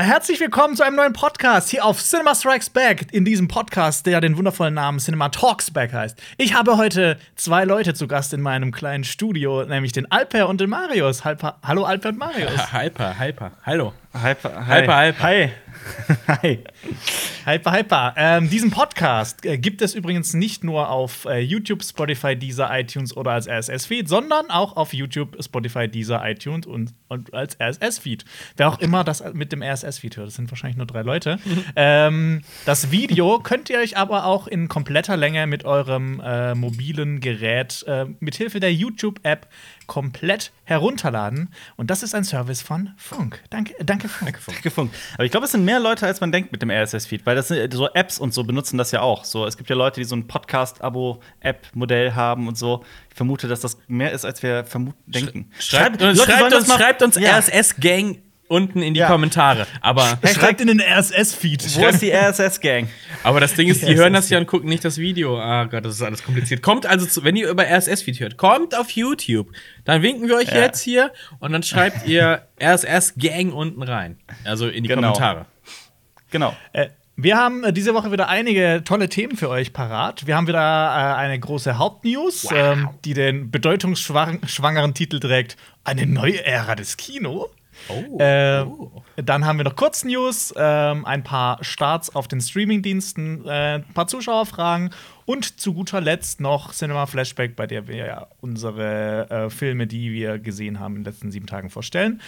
herzlich willkommen zu einem neuen Podcast hier auf Cinema Strikes Back. In diesem Podcast, der den wundervollen Namen Cinema Talks Back heißt. Ich habe heute zwei Leute zu Gast in meinem kleinen Studio, nämlich den Alper und den Marius. Halper, hallo Alper und Marius. Hyper, hyper. Hallo. Hyper, hi. hyper, hyper. Hi. Hi. Hyper, hyper. Ähm, diesen Podcast äh, gibt es übrigens nicht nur auf äh, YouTube, Spotify, Deezer, iTunes oder als RSS-Feed, sondern auch auf YouTube, Spotify, Deezer, iTunes und, und als RSS-Feed. Wer auch immer das mit dem RSS-Feed hört, das sind wahrscheinlich nur drei Leute. ähm, das Video könnt ihr euch aber auch in kompletter Länge mit eurem äh, mobilen Gerät äh, mithilfe der YouTube-App komplett herunterladen. Und das ist ein Service von Funk. Danke, danke Funk. Danke, Funk. Danke, Funk. Aber ich glaube, es sind mehr Leute, als man denkt mit dem RSS-Feed, weil das sind so Apps und so benutzen das ja auch. So, es gibt ja Leute, die so ein Podcast-Abo-App-Modell haben und so. Ich vermute, dass das mehr ist, als wir vermuten denken. Schreibt, schreibt, schreibt uns, schreibt uns ja. RSS-Gang unten in die ja. Kommentare. Aber schreibt in den RSS-Feed. Wo ist die RSS-Gang? Aber das Ding ist, die, die hören das ja und gucken nicht das Video. Ah Gott, das ist alles kompliziert. Kommt also, zu, wenn ihr über RSS-Feed hört, kommt auf YouTube. Dann winken wir euch ja. jetzt hier und dann schreibt ihr RSS-Gang unten rein. Also in die genau. Kommentare. Genau. Äh, wir haben äh, diese Woche wieder einige tolle Themen für euch parat. Wir haben wieder äh, eine große Hauptnews, wow. ähm, die den bedeutungsschwangeren Titel trägt: Eine neue Ära des Kino. Oh. Äh. Dann haben wir noch Kurznews, äh, ein paar Starts auf den Streamingdiensten, äh, ein paar Zuschauerfragen und zu guter Letzt noch Cinema Flashback, bei der wir ja unsere äh, Filme, die wir gesehen haben, in den letzten sieben Tagen vorstellen.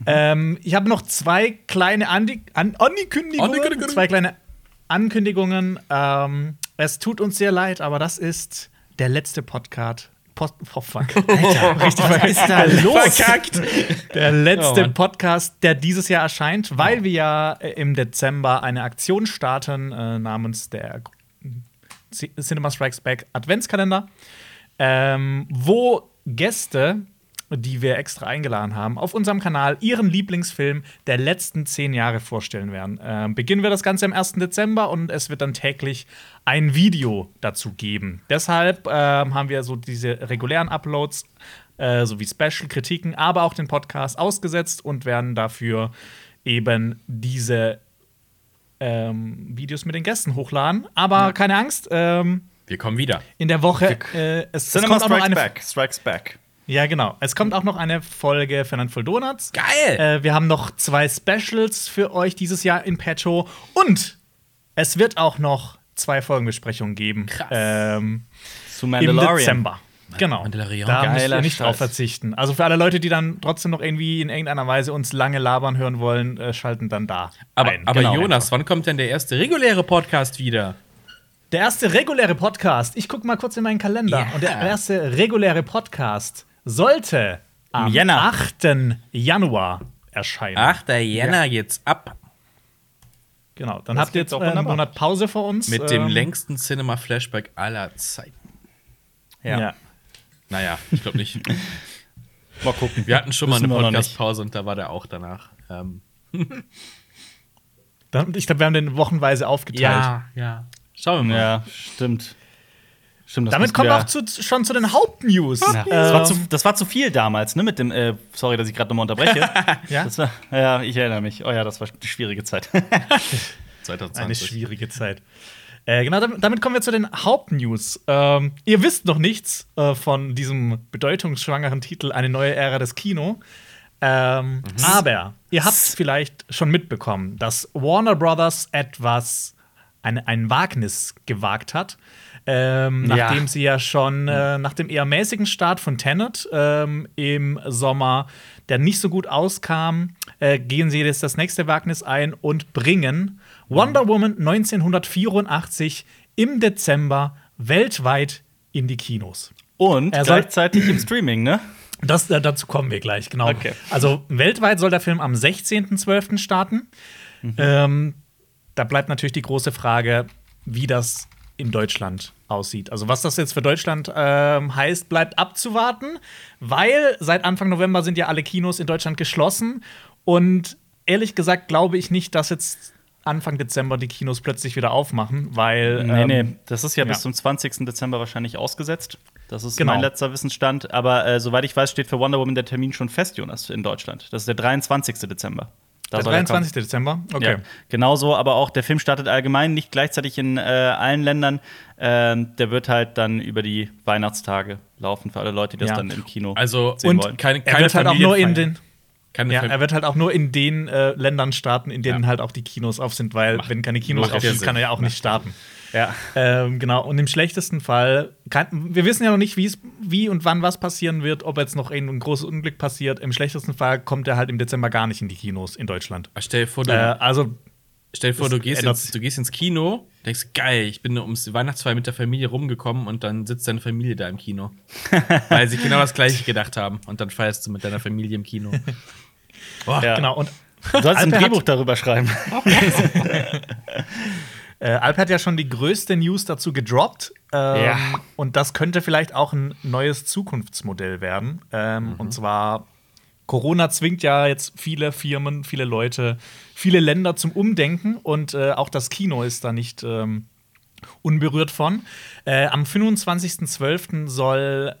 Mhm. Ähm, ich habe noch zwei kleine Andi An Ankündigungen. Zwei kleine Ankündigungen. Ähm, es tut uns sehr leid, aber das ist der letzte Podcast Post oh, fuck. Alter, richtig, was ist da los? Verkackt. Der letzte oh, Podcast, der dieses Jahr erscheint, weil oh. wir ja äh, im Dezember eine Aktion starten äh, namens der Cinema Strikes Back Adventskalender, ähm, wo Gäste die wir extra eingeladen haben, auf unserem Kanal ihren Lieblingsfilm der letzten zehn Jahre vorstellen werden. Ähm, beginnen wir das Ganze am 1. Dezember und es wird dann täglich ein Video dazu geben. Deshalb ähm, haben wir so diese regulären Uploads äh, sowie Special-Kritiken, aber auch den Podcast ausgesetzt und werden dafür eben diese ähm, Videos mit den Gästen hochladen. Aber ja. keine Angst. Ähm, wir kommen wieder. In der Woche. Äh, es, Cinema es kommt Strikes Back. Strikes Back. Ja, genau. Es kommt auch noch eine Folge Fernand Voll Donuts. Geil! Äh, wir haben noch zwei Specials für euch dieses Jahr in Petro. Und es wird auch noch zwei Folgenbesprechungen geben. Krass. Ähm, Zu Mandalorian. Im Dezember. Genau. Mandalorian. Da müsst ihr nicht drauf verzichten. Also für alle Leute, die dann trotzdem noch irgendwie in irgendeiner Weise uns lange labern hören wollen, äh, schalten dann da. Aber, ein. aber genau. Jonas, wann kommt denn der erste reguläre Podcast wieder? Der erste reguläre Podcast. Ich gucke mal kurz in meinen Kalender. Yeah. Und der erste reguläre Podcast sollte am Jänner. 8. Januar erscheinen. 8. Jänner ja. geht's ab. Genau, dann das habt ihr jetzt einen Monat Pause vor uns. Mit dem ähm, längsten Cinema-Flashback aller Zeiten. Ja. ja. Naja, ich glaube nicht. mal gucken. Wir hatten schon mal eine Podcast-Pause und da war der auch danach. Ähm. ich glaube, wir haben den wochenweise aufgeteilt. Ja, ja. Schauen wir mal. Ja, stimmt. Stimmt, Damit kommen wir auch zu, schon zu den Hauptnews. Ja. Das, war zu, das, war zu, viel damals, ne? Mit dem, äh, sorry, dass ich gerade nochmal unterbreche. ja? War, ja, ich erinnere mich. Oh ja, das war eine schwierige Zeit. 2020. Eine schwierige Zeit. Äh, genau, damit, damit, kommen wir zu den Hauptnews. Ähm, ihr wisst noch nichts äh, von diesem bedeutungsschwangeren Titel Eine neue Ära des Kino. Ähm, mhm. Aber ihr habt vielleicht schon mitbekommen, dass Warner Brothers etwas, eine, ein Wagnis gewagt hat. Ähm, ja. Nachdem sie ja schon äh, nach dem eher mäßigen Start von Tenet ähm, im Sommer, der nicht so gut auskam, äh, gehen sie jetzt das nächste Wagnis ein und bringen Wonder Woman 1984 im Dezember weltweit in die Kinos. Und er gleichzeitig im Streaming, ne? Das, äh, dazu kommen wir gleich, genau. Okay. Also weltweit soll der Film am 16.12. starten. Mhm. Ähm, da bleibt natürlich die große Frage, wie das in Deutschland aussieht. Also was das jetzt für Deutschland ähm, heißt, bleibt abzuwarten, weil seit Anfang November sind ja alle Kinos in Deutschland geschlossen und ehrlich gesagt glaube ich nicht, dass jetzt Anfang Dezember die Kinos plötzlich wieder aufmachen, weil Nee, nee, ähm, das ist ja, ja, bis zum 20. Dezember wahrscheinlich ausgesetzt. Das ist genau. mein letzter Wissensstand, aber äh, soweit ich weiß, steht für Wonder Woman der Termin schon fest, Jonas, in Deutschland. Das ist der 23. Dezember. Da der 23. Dezember? Okay. Ja, genauso, aber auch der Film startet allgemein nicht gleichzeitig in äh, allen Ländern. Ähm, der wird halt dann über die Weihnachtstage laufen für alle Leute, die das ja. dann im Kino also, sehen und wollen. Keine, keine er wird halt auch nur in den ja, er wird halt auch nur in den äh, Ländern starten, in denen ja. halt auch die Kinos auf sind, weil Mach, wenn keine Kinos auf sind, kann er ja auch nicht starten. Ja. Ähm, genau. Und im schlechtesten Fall, kann, wir wissen ja noch nicht, wie und wann was passieren wird, ob jetzt noch ein, ein, großes Unglück passiert. Im schlechtesten Fall kommt er halt im Dezember gar nicht in die Kinos in Deutschland. Stell dir vor, du, äh, also, stell dir vor, du gehst, ins, du gehst ins Kino, denkst, geil, ich bin ums Weihnachtsfeier mit der Familie rumgekommen und dann sitzt deine Familie da im Kino. weil sie genau das Gleiche gedacht haben. Und dann feierst du mit deiner Familie im Kino. Boah, ja. Genau. Und du sollst ein Drehbuch darüber schreiben. Äh, Alp hat ja schon die größte News dazu gedroppt. Ähm, ja. Und das könnte vielleicht auch ein neues Zukunftsmodell werden. Ähm, mhm. Und zwar, Corona zwingt ja jetzt viele Firmen, viele Leute, viele Länder zum Umdenken. Und äh, auch das Kino ist da nicht ähm, unberührt von. Äh, am 25.12. soll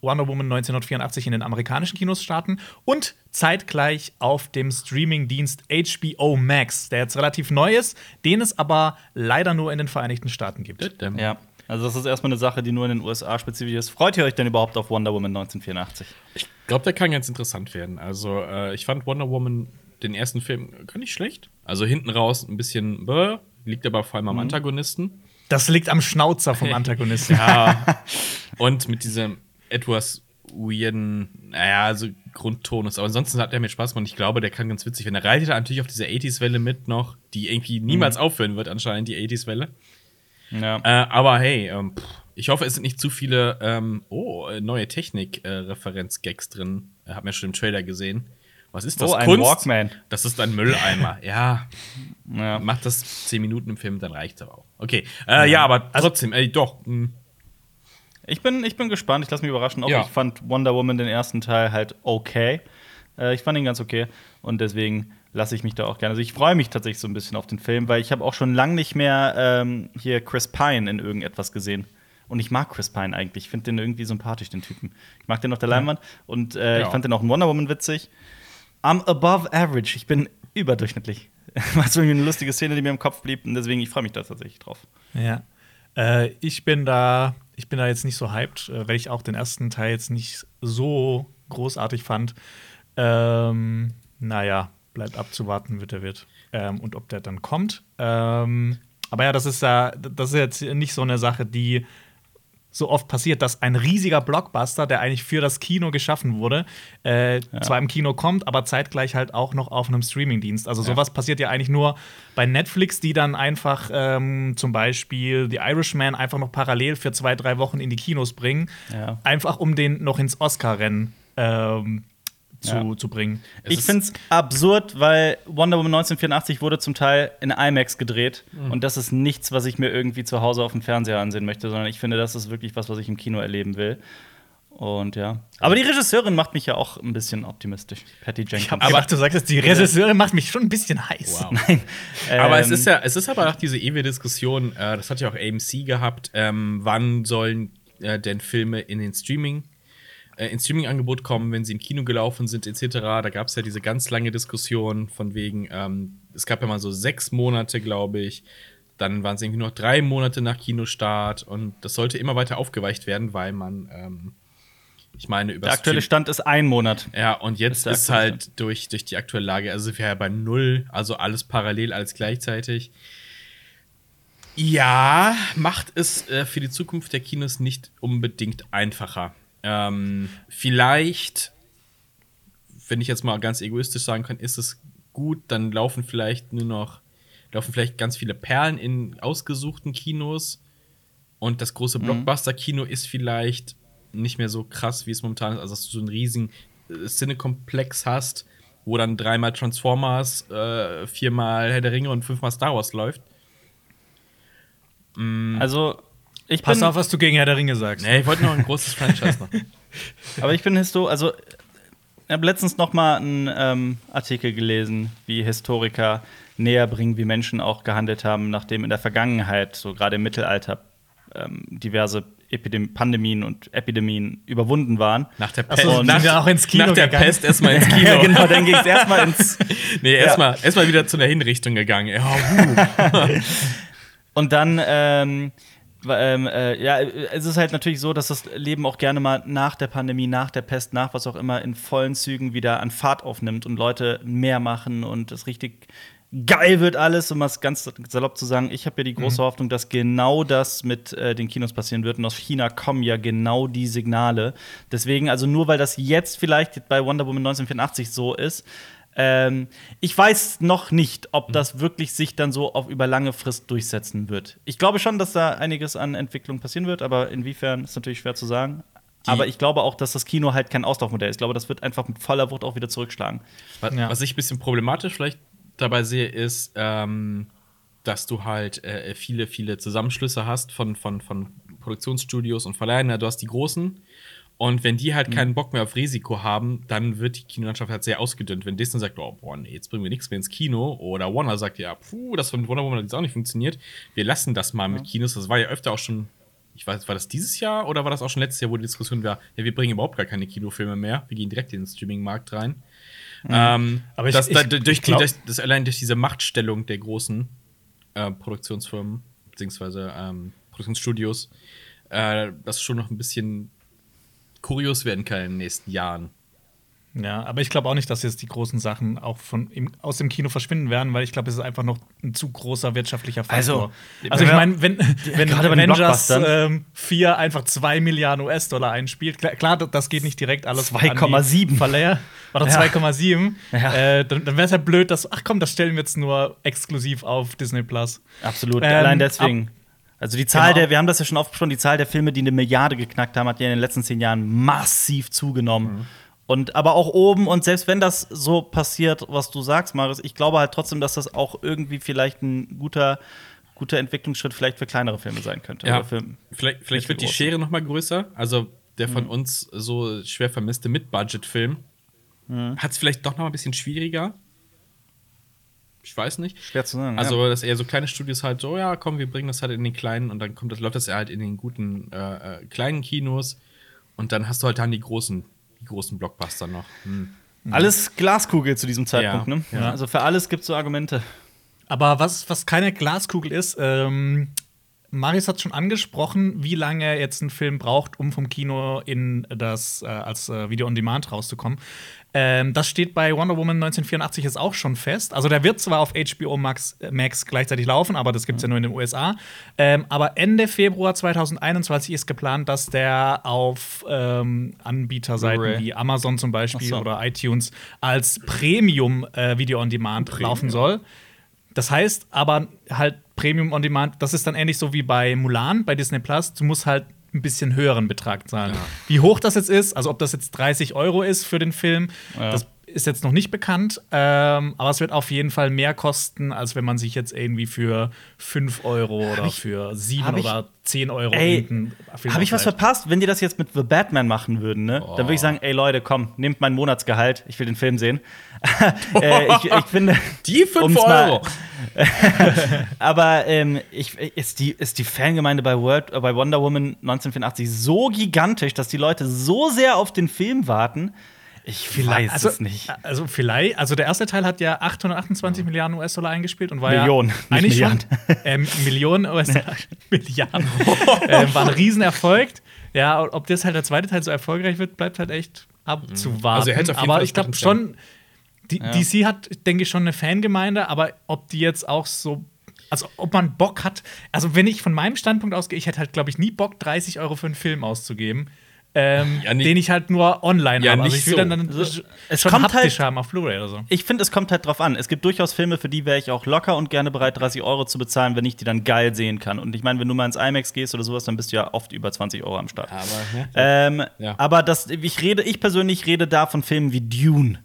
Wonder Woman 1984 in den amerikanischen Kinos starten und zeitgleich auf dem Streamingdienst HBO Max, der jetzt relativ neu ist, den es aber leider nur in den Vereinigten Staaten gibt. Ja. Also das ist erstmal eine Sache, die nur in den USA spezifisch ist. Freut ihr euch denn überhaupt auf Wonder Woman 1984? Ich glaube, der kann ganz interessant werden. Also äh, ich fand Wonder Woman den ersten Film gar nicht schlecht. Also hinten raus ein bisschen bäh, liegt aber vor allem am mhm. Antagonisten. Das liegt am Schnauzer vom Antagonisten. ja. Und mit diesem etwas weirden, naja, also Grundtonus. Aber ansonsten hat er mir Spaß gemacht. Ich glaube, der kann ganz witzig werden. Er reitet natürlich auf diese 80s-Welle mit noch, die irgendwie niemals mhm. aufhören wird, anscheinend, die 80s-Welle. Ja. Äh, aber hey, ähm, ich hoffe, es sind nicht zu viele, ähm, oh, neue Technik-Referenz-Gags äh, drin. Hab mir schon im Trailer gesehen. Was ist das? Oh, ein Kunst? Walkman. Das ist ein Mülleimer. ja. ja. Macht das 10 Minuten im Film, dann reicht es aber auch. Okay. Äh, ja. ja. aber trotzdem, ey, doch. Mh hm. Ich bin, ich bin gespannt, ich lasse mich überraschen. Auch ja. ich fand Wonder Woman den ersten Teil halt okay. Äh, ich fand ihn ganz okay. Und deswegen lasse ich mich da auch gerne. Also ich freue mich tatsächlich so ein bisschen auf den Film, weil ich habe auch schon lange nicht mehr ähm, hier Chris Pine in irgendetwas gesehen. Und ich mag Chris Pine eigentlich. Ich finde den irgendwie sympathisch, den Typen. Ich mag den auf der Leinwand. Und äh, ja. ich fand den auch in Wonder Woman witzig. I'm above average. Ich bin überdurchschnittlich. War so eine lustige Szene, die mir im Kopf blieb. Und deswegen, ich freue mich da tatsächlich drauf. Ja. Äh, ich bin da ich bin da jetzt nicht so hyped, äh, weil ich auch den ersten Teil jetzt nicht so großartig fand. Ähm, naja, bleibt abzuwarten, wird er wird. Ähm, und ob der dann kommt. Ähm, aber ja, das ist ja, das ist jetzt nicht so eine Sache, die so oft passiert, dass ein riesiger Blockbuster, der eigentlich für das Kino geschaffen wurde, äh, ja. zwar im Kino kommt, aber zeitgleich halt auch noch auf einem Streamingdienst. Also sowas ja. passiert ja eigentlich nur bei Netflix, die dann einfach ähm, zum Beispiel The Irishman einfach noch parallel für zwei, drei Wochen in die Kinos bringen, ja. einfach um den noch ins Oscar-Rennen ähm, zu, ja. zu bringen. Es ich finde es absurd, weil Wonder Woman 1984 wurde zum Teil in IMAX gedreht. Mhm. Und das ist nichts, was ich mir irgendwie zu Hause auf dem Fernseher ansehen möchte, sondern ich finde, das ist wirklich was, was ich im Kino erleben will. Und ja. Aber die Regisseurin macht mich ja auch ein bisschen optimistisch. Patty Jenkins. Aber gedacht, du sagst, die Regisseurin macht mich schon ein bisschen heiß. Wow. Nein. aber ähm, es ist ja, es ist aber auch diese ewige Diskussion, äh, das hat ja auch AMC gehabt, ähm, wann sollen äh, denn Filme in den Streaming äh, ins Streaming-Angebot kommen, wenn sie im Kino gelaufen sind, etc. Da gab es ja diese ganz lange Diskussion von wegen, ähm, es gab ja mal so sechs Monate, glaube ich. Dann waren es irgendwie noch drei Monate nach Kinostart und das sollte immer weiter aufgeweicht werden, weil man, ähm, ich meine, über Der aktuelle Stand ist ein Monat. Ja, und jetzt ist, ist halt durch, durch die aktuelle Lage, also wir ja bei null, also alles parallel, alles gleichzeitig. Ja, macht es äh, für die Zukunft der Kinos nicht unbedingt einfacher. Ähm, vielleicht, wenn ich jetzt mal ganz egoistisch sagen kann, ist es gut, dann laufen vielleicht nur noch, laufen vielleicht ganz viele Perlen in ausgesuchten Kinos und das große mhm. Blockbuster-Kino ist vielleicht nicht mehr so krass, wie es momentan ist, also dass du so einen riesigen äh, Cinekomplex hast, wo dann dreimal Transformers, äh, viermal Herr der Ringe und fünfmal Star Wars läuft. Mm. Also ich Pass auf, was du gegen Herr der Ringe sagst. Nee, ich wollte noch ein großes Franchise machen. Aber ich bin Histo, also ich habe letztens noch mal einen ähm, Artikel gelesen, wie Historiker näher bringen, wie Menschen auch gehandelt haben, nachdem in der Vergangenheit, so gerade im Mittelalter, ähm, diverse Epidem Pandemien und Epidemien überwunden waren. Nach der Pest. So, nach, auch ins Kino nach der gegangen. Pest erstmal ins Kino. ja, genau, dann ging es erstmal ins. nee, erstmal ja. erst wieder zu einer Hinrichtung gegangen. Ja, und dann, ähm, ähm, äh, ja, es ist halt natürlich so, dass das Leben auch gerne mal nach der Pandemie, nach der Pest, nach was auch immer in vollen Zügen wieder an Fahrt aufnimmt und Leute mehr machen und es richtig geil wird alles, um es ganz salopp zu sagen. Ich habe ja die große mhm. Hoffnung, dass genau das mit äh, den Kinos passieren wird. Und aus China kommen ja genau die Signale. Deswegen, also nur weil das jetzt vielleicht bei Wonder Woman 1984 so ist, ähm, ich weiß noch nicht, ob mhm. das wirklich sich dann so auf über lange Frist durchsetzen wird. Ich glaube schon, dass da einiges an Entwicklung passieren wird, aber inwiefern ist natürlich schwer zu sagen. Die aber ich glaube auch, dass das Kino halt kein Auslaufmodell ist. Ich glaube, das wird einfach mit voller Wucht auch wieder zurückschlagen. Was, ja. was ich ein bisschen problematisch vielleicht dabei sehe, ist, ähm, dass du halt äh, viele, viele Zusammenschlüsse hast von, von, von Produktionsstudios und Verleihen. Du hast die großen. Und wenn die halt mhm. keinen Bock mehr auf Risiko haben, dann wird die Kinolandschaft halt sehr ausgedünnt. Wenn Disney sagt, oh, boah, nee, jetzt bringen wir nichts mehr ins Kino, oder Warner sagt, ja, puh, das von Wonder Woman hat jetzt auch nicht funktioniert, wir lassen das mal ja. mit Kinos. Das war ja öfter auch schon, ich weiß, war das dieses Jahr oder war das auch schon letztes Jahr, wo die Diskussion war, ja, wir bringen überhaupt gar keine Kinofilme mehr, wir gehen direkt in den Streaming-Markt rein. Mhm. Ähm, aber ich, das, ich, da, durch, die, durch, das allein durch diese Machtstellung der großen äh, Produktionsfirmen beziehungsweise ähm, Produktionsstudios, äh, das schon noch ein bisschen kurios werden kann in den nächsten Jahren. Ja, aber ich glaube auch nicht, dass jetzt die großen Sachen auch von im, aus dem Kino verschwinden werden, weil ich glaube, es ist einfach noch ein zu großer wirtschaftlicher Faktor. Also, also ich meine, wenn, wenn Avengers ähm, 4 einfach 2 Milliarden US-Dollar einspielt, klar, klar, das geht nicht direkt alles 2,7 Verleiher. Oder ja. 2,7. Ja. Äh, dann dann wäre es halt blöd, dass, ach komm, das stellen wir jetzt nur exklusiv auf Disney Plus. Absolut, ähm, allein deswegen. Also die Zahl genau. der, wir haben das ja schon oft besprochen, die Zahl der Filme, die eine Milliarde geknackt haben, hat ja in den letzten zehn Jahren massiv zugenommen. Mhm. Und aber auch oben, und selbst wenn das so passiert, was du sagst, Marius, ich glaube halt trotzdem, dass das auch irgendwie vielleicht ein guter, guter Entwicklungsschritt vielleicht für kleinere Filme sein könnte. Ja, vielleicht vielleicht wird die Schere noch mal größer. Also der von mhm. uns so schwer vermisste Mid-Budget-Film mhm. hat es vielleicht doch noch ein bisschen schwieriger. Ich weiß nicht. Schwer zu sagen. Also, ja. dass eher so kleine Studios halt so, ja, komm, wir bringen das halt in den kleinen und dann kommt das, läuft das halt in den guten äh, äh kleinen Kinos und dann hast du halt dann die großen die großen Blockbuster noch. Hm. Alles Glaskugel zu diesem Zeitpunkt, ja. ne? Ja. Also für alles gibt es so Argumente. Aber was, was keine Glaskugel ist, ähm, Marius hat schon angesprochen, wie lange jetzt ein Film braucht, um vom Kino in das äh, als äh, Video on Demand rauszukommen. Ähm, das steht bei Wonder Woman 1984 jetzt auch schon fest. Also der wird zwar auf HBO Max, äh, Max gleichzeitig laufen, aber das gibt es ja nur in den USA. Ähm, aber Ende Februar 2021 ist geplant, dass der auf ähm, Anbieterseiten wie Amazon zum Beispiel so. oder iTunes als Premium äh, Video on Demand Premium. laufen soll. Das heißt aber halt Premium on Demand, das ist dann ähnlich so wie bei Mulan, bei Disney Plus. Du musst halt ein bisschen höheren Betrag zahlen. Ja. Wie hoch das jetzt ist, also ob das jetzt 30 Euro ist für den Film, ja. das ist jetzt noch nicht bekannt, ähm, aber es wird auf jeden Fall mehr kosten, als wenn man sich jetzt irgendwie für 5 Euro oder ich, für 7 oder 10 Euro ey, Habe ich was verpasst? Wenn die das jetzt mit The Batman machen würden, ne? Oh. Dann würde ich sagen, ey Leute, komm, nehmt mein Monatsgehalt, ich will den Film sehen. äh, ich, ich, finde. Die 5 Euro! aber ähm, ich, ist, die, ist die Fangemeinde bei, World, äh, bei Wonder Woman 1984 so gigantisch, dass die Leute so sehr auf den Film warten, ich vielleicht, also, es nicht. Also vielleicht, also der erste Teil hat ja 828 ja. Milliarden US-Dollar eingespielt und war Millionen, ja eigentlich Milliarden. Schon, äh, Millionen US-Dollar, Milliarden. äh, war ein Riesenerfolg. Ja, ob das halt der zweite Teil so erfolgreich wird, bleibt halt echt abzuwarten. Also aber ich glaube schon, die, ja. DC hat, denke ich, schon eine Fangemeinde, aber ob die jetzt auch so also, ob man Bock hat, also, wenn ich von meinem Standpunkt ausgehe, ich hätte halt, glaube ich, nie Bock, 30 Euro für einen Film auszugeben ähm, ja, den ich halt nur online ja, habe. Also ich will so. dann, dann also, es schon kommt haptisch halt, haben auf Blu-ray oder so. Ich finde, es kommt halt drauf an. Es gibt durchaus Filme, für die wäre ich auch locker und gerne bereit, 30 Euro zu bezahlen, wenn ich die dann geil sehen kann. Und ich meine, wenn du mal ins IMAX gehst oder sowas, dann bist du ja oft über 20 Euro am Start. Aber, ähm, ja. aber das, ich rede, ich persönlich rede da von Filmen wie Dune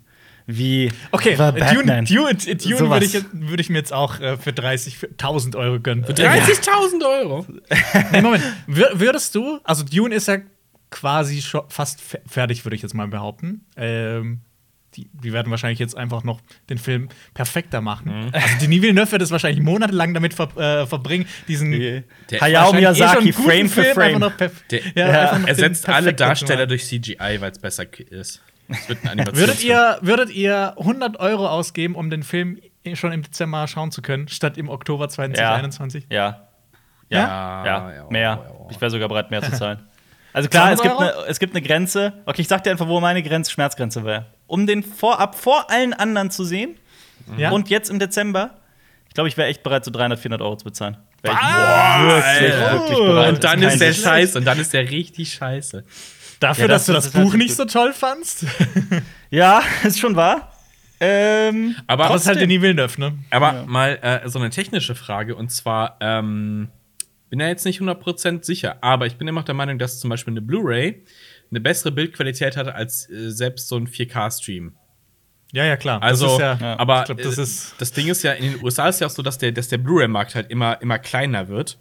wie okay, Dune, Dune, Dune würde ich, würd ich, mir jetzt auch äh, für 30.000 Euro gönnen. Für 30.000 Euro? nee, Moment. Würdest du, also Dune ist ja quasi schon fast fertig, würde ich jetzt mal behaupten. Ähm, die, die werden wahrscheinlich jetzt einfach noch den Film perfekter machen. Mhm. Also Denis Villeneuve wird es wahrscheinlich monatelang damit ver äh, verbringen, diesen der Hayao Miyazaki eh Frame für Frame. Der, ja, ja. ersetzt alle Darsteller durch CGI, weil es besser ist. würdet, ihr, würdet ihr 100 Euro ausgeben, um den Film schon im Dezember schauen zu können, statt im Oktober 2021? Ja. Ja. Ja, ja. ja. mehr. Ich wäre sogar bereit, mehr zu zahlen. Also klar, es gibt, eine, es gibt eine Grenze. Okay, ich sag dir einfach, wo meine Grenze, Schmerzgrenze wäre. Um den vorab vor allen anderen zu sehen. Ja. Und jetzt im Dezember, ich glaube, ich wäre echt bereit, so 300, 400 Euro zu bezahlen. Boah, wirklich, wirklich bereit. Und dann ist der scheiße. Und dann ist der richtig scheiße. Dafür, ja, das, dass du das, das Buch nicht so toll fandst? ja, ist schon wahr. Ähm, aber das ist halt Denis Villeneuve, ne? Aber ja. mal äh, so eine technische Frage und zwar, ähm, bin ja jetzt nicht 100% sicher, aber ich bin immer noch der Meinung, dass zum Beispiel eine Blu-ray eine bessere Bildqualität hat als äh, selbst so ein 4K-Stream. Ja, ja, klar. Also, ja, ja, aber glaub, das, äh, das, Ding ist ja, in den USA ist ja auch so, dass der, dass der Blu-ray-Markt halt immer, immer kleiner wird.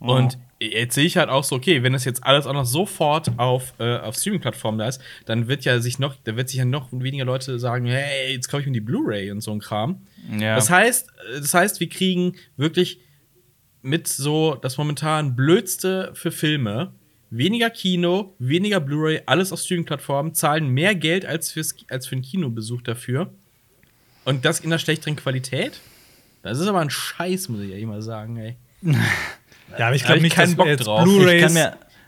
Oh. Und jetzt sehe ich halt auch so, okay, wenn das jetzt alles auch noch sofort auf, äh, auf Streaming-Plattformen da ist, dann wird ja sich noch, da wird sich ja noch weniger Leute sagen, hey, jetzt kaufe ich mir die Blu-ray und so ein Kram. Ja. Das heißt, das heißt, wir kriegen wirklich mit so das momentan blödste für Filme. Weniger Kino, weniger Blu-ray, alles auf Streaming-Plattformen, zahlen mehr Geld als, fürs, als für einen Kinobesuch dafür. Und das in einer schlechteren Qualität? Das ist aber ein Scheiß, muss ich ja immer sagen, ey. Ja, aber ich glaube nicht, dass Bock drauf. Blu-rays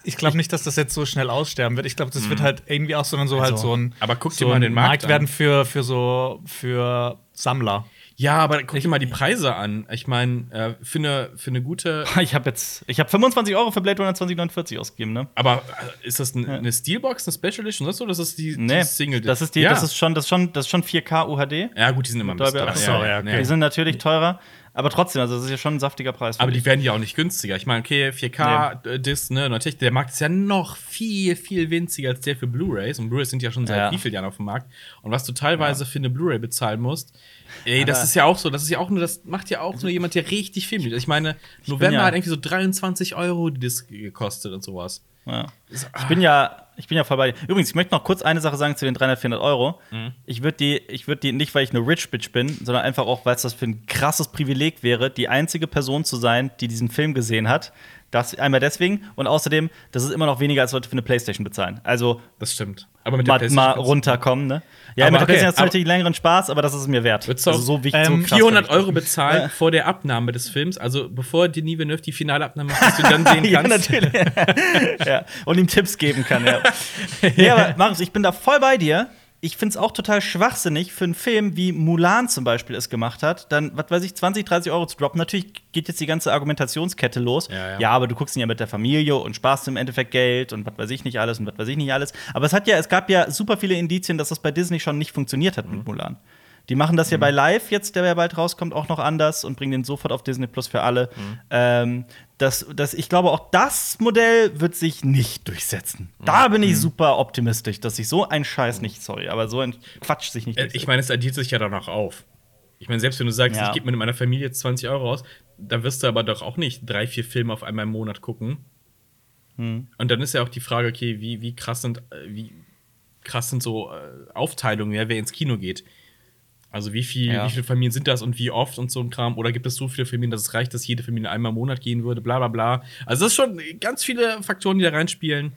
ich glaube nicht, dass das jetzt so schnell aussterben wird. Ich glaube, das wird mhm. halt irgendwie auch so, so halt also, halt so ein, aber guck so dir mal den Markt, Markt werden für, für so für Sammler. Ja, aber guck dir mal die Preise an. Ich meine, äh, für, eine, für eine gute. Ich habe jetzt, ich habe 25 Euro für Blade Runner 2049 ausgegeben, ne? Aber äh, ist das ein, ja. eine Steelbox, eine Special Edition oder so? Das ist die, nee, die Single. Das ist die, ja. das ist schon, das ist schon, das ist schon 4K UHD. Ja, gut, die sind immer ein bisschen teurer. Ja, ja, okay. Die sind natürlich teurer. Aber trotzdem, also das ist ja schon ein saftiger Preis. Aber die werden ja auch nicht günstiger. Ich meine, okay, 4K-Disc, nee. ne, natürlich, der Markt ist ja noch viel, viel winziger als der für Blu-Rays. Und Blu-Rays sind ja schon seit ja. wie vielen Jahren auf dem Markt. Und was du teilweise ja. für eine Bluray bezahlen musst, ey, das ist ja auch so, das ist ja auch nur, das macht ja auch nur jemand, der richtig viel mit. Ich meine, November ja hat irgendwie so 23 Euro die Disc gekostet und sowas. Ja. Ich bin ja, ich bin ja voll bei dir. Übrigens, ich möchte noch kurz eine Sache sagen zu den 300, 400 Euro. Mhm. Ich würde die, ich würde die nicht, weil ich eine Rich Bitch bin, sondern einfach auch, weil es das für ein krasses Privileg wäre, die einzige Person zu sein, die diesen Film gesehen hat. Das einmal deswegen und außerdem, das ist immer noch weniger, als Leute für eine Playstation bezahlen. Also, das stimmt. Aber mit der mal, mal runterkommen, ne? Ja, aber mit okay, PlayStation hat es natürlich längeren Spaß, aber das ist mir wert. Du also so wichtig, ähm, so 400 Euro bezahlen ja. vor der Abnahme des Films, also bevor Denis Villeneuve die finale Abnahme macht, dass du dann sehen kannst. ja, natürlich. ja. Und ihm Tipps geben kann, ja. nee, aber Markus, ich bin da voll bei dir ich finde es auch total schwachsinnig für einen Film, wie Mulan zum Beispiel es gemacht hat, dann, was weiß ich, 20, 30 Euro zu droppen. Natürlich geht jetzt die ganze Argumentationskette los. Ja, ja. ja, aber du guckst ihn ja mit der Familie und sparst im Endeffekt Geld und was weiß ich nicht alles und was weiß ich nicht alles. Aber es hat ja, es gab ja super viele Indizien, dass das bei Disney schon nicht funktioniert hat mhm. mit Mulan. Die machen das mhm. ja bei Live jetzt, der ja bald rauskommt, auch noch anders und bringen den sofort auf Disney Plus für alle. Mhm. Ähm, das, das, ich glaube, auch das Modell wird sich nicht durchsetzen. Mhm. Da bin ich mhm. super optimistisch, dass sich so ein Scheiß nicht, sorry, aber so ein Quatsch sich nicht äh, durchsetzt. Ich meine, es addiert sich ja danach auf. Ich meine, selbst wenn du sagst, ja. ich gebe mit meiner Familie jetzt 20 Euro aus, da wirst du aber doch auch nicht drei, vier Filme auf einmal im Monat gucken. Mhm. Und dann ist ja auch die Frage, okay, wie, wie krass sind, äh, wie krass sind so äh, Aufteilungen, ja, wer ins Kino geht. Also wie, viel, ja. wie viele Familien sind das und wie oft und so ein Kram? Oder gibt es so viele Familien, dass es reicht, dass jede Familie einmal im Monat gehen würde, bla bla bla. Also das ist schon ganz viele Faktoren, die da reinspielen.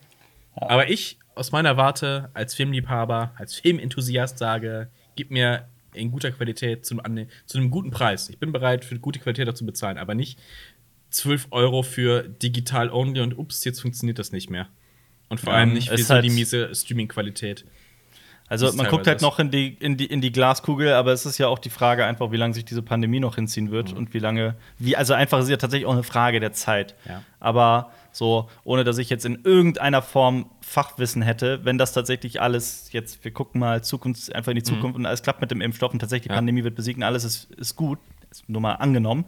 Ja. Aber ich aus meiner Warte als Filmliebhaber, als Filmenthusiast sage, gib mir in guter Qualität zu, an, zu einem guten Preis. Ich bin bereit, für gute Qualität dazu bezahlen, aber nicht 12 Euro für digital only und ups, jetzt funktioniert das nicht mehr. Und vor ja, allem nicht für so halt die miese Streaming-Qualität. Also man guckt halt noch in die, in, die, in die Glaskugel, aber es ist ja auch die Frage einfach, wie lange sich diese Pandemie noch hinziehen wird mhm. und wie lange, wie, also einfach ist ja tatsächlich auch eine Frage der Zeit. Ja. Aber so, ohne dass ich jetzt in irgendeiner Form Fachwissen hätte, wenn das tatsächlich alles jetzt, wir gucken mal Zukunft, einfach in die mhm. Zukunft mhm. und alles klappt mit dem Impfstoff und tatsächlich die ja. Pandemie wird besiegt und alles ist, ist gut, ist nur mal angenommen,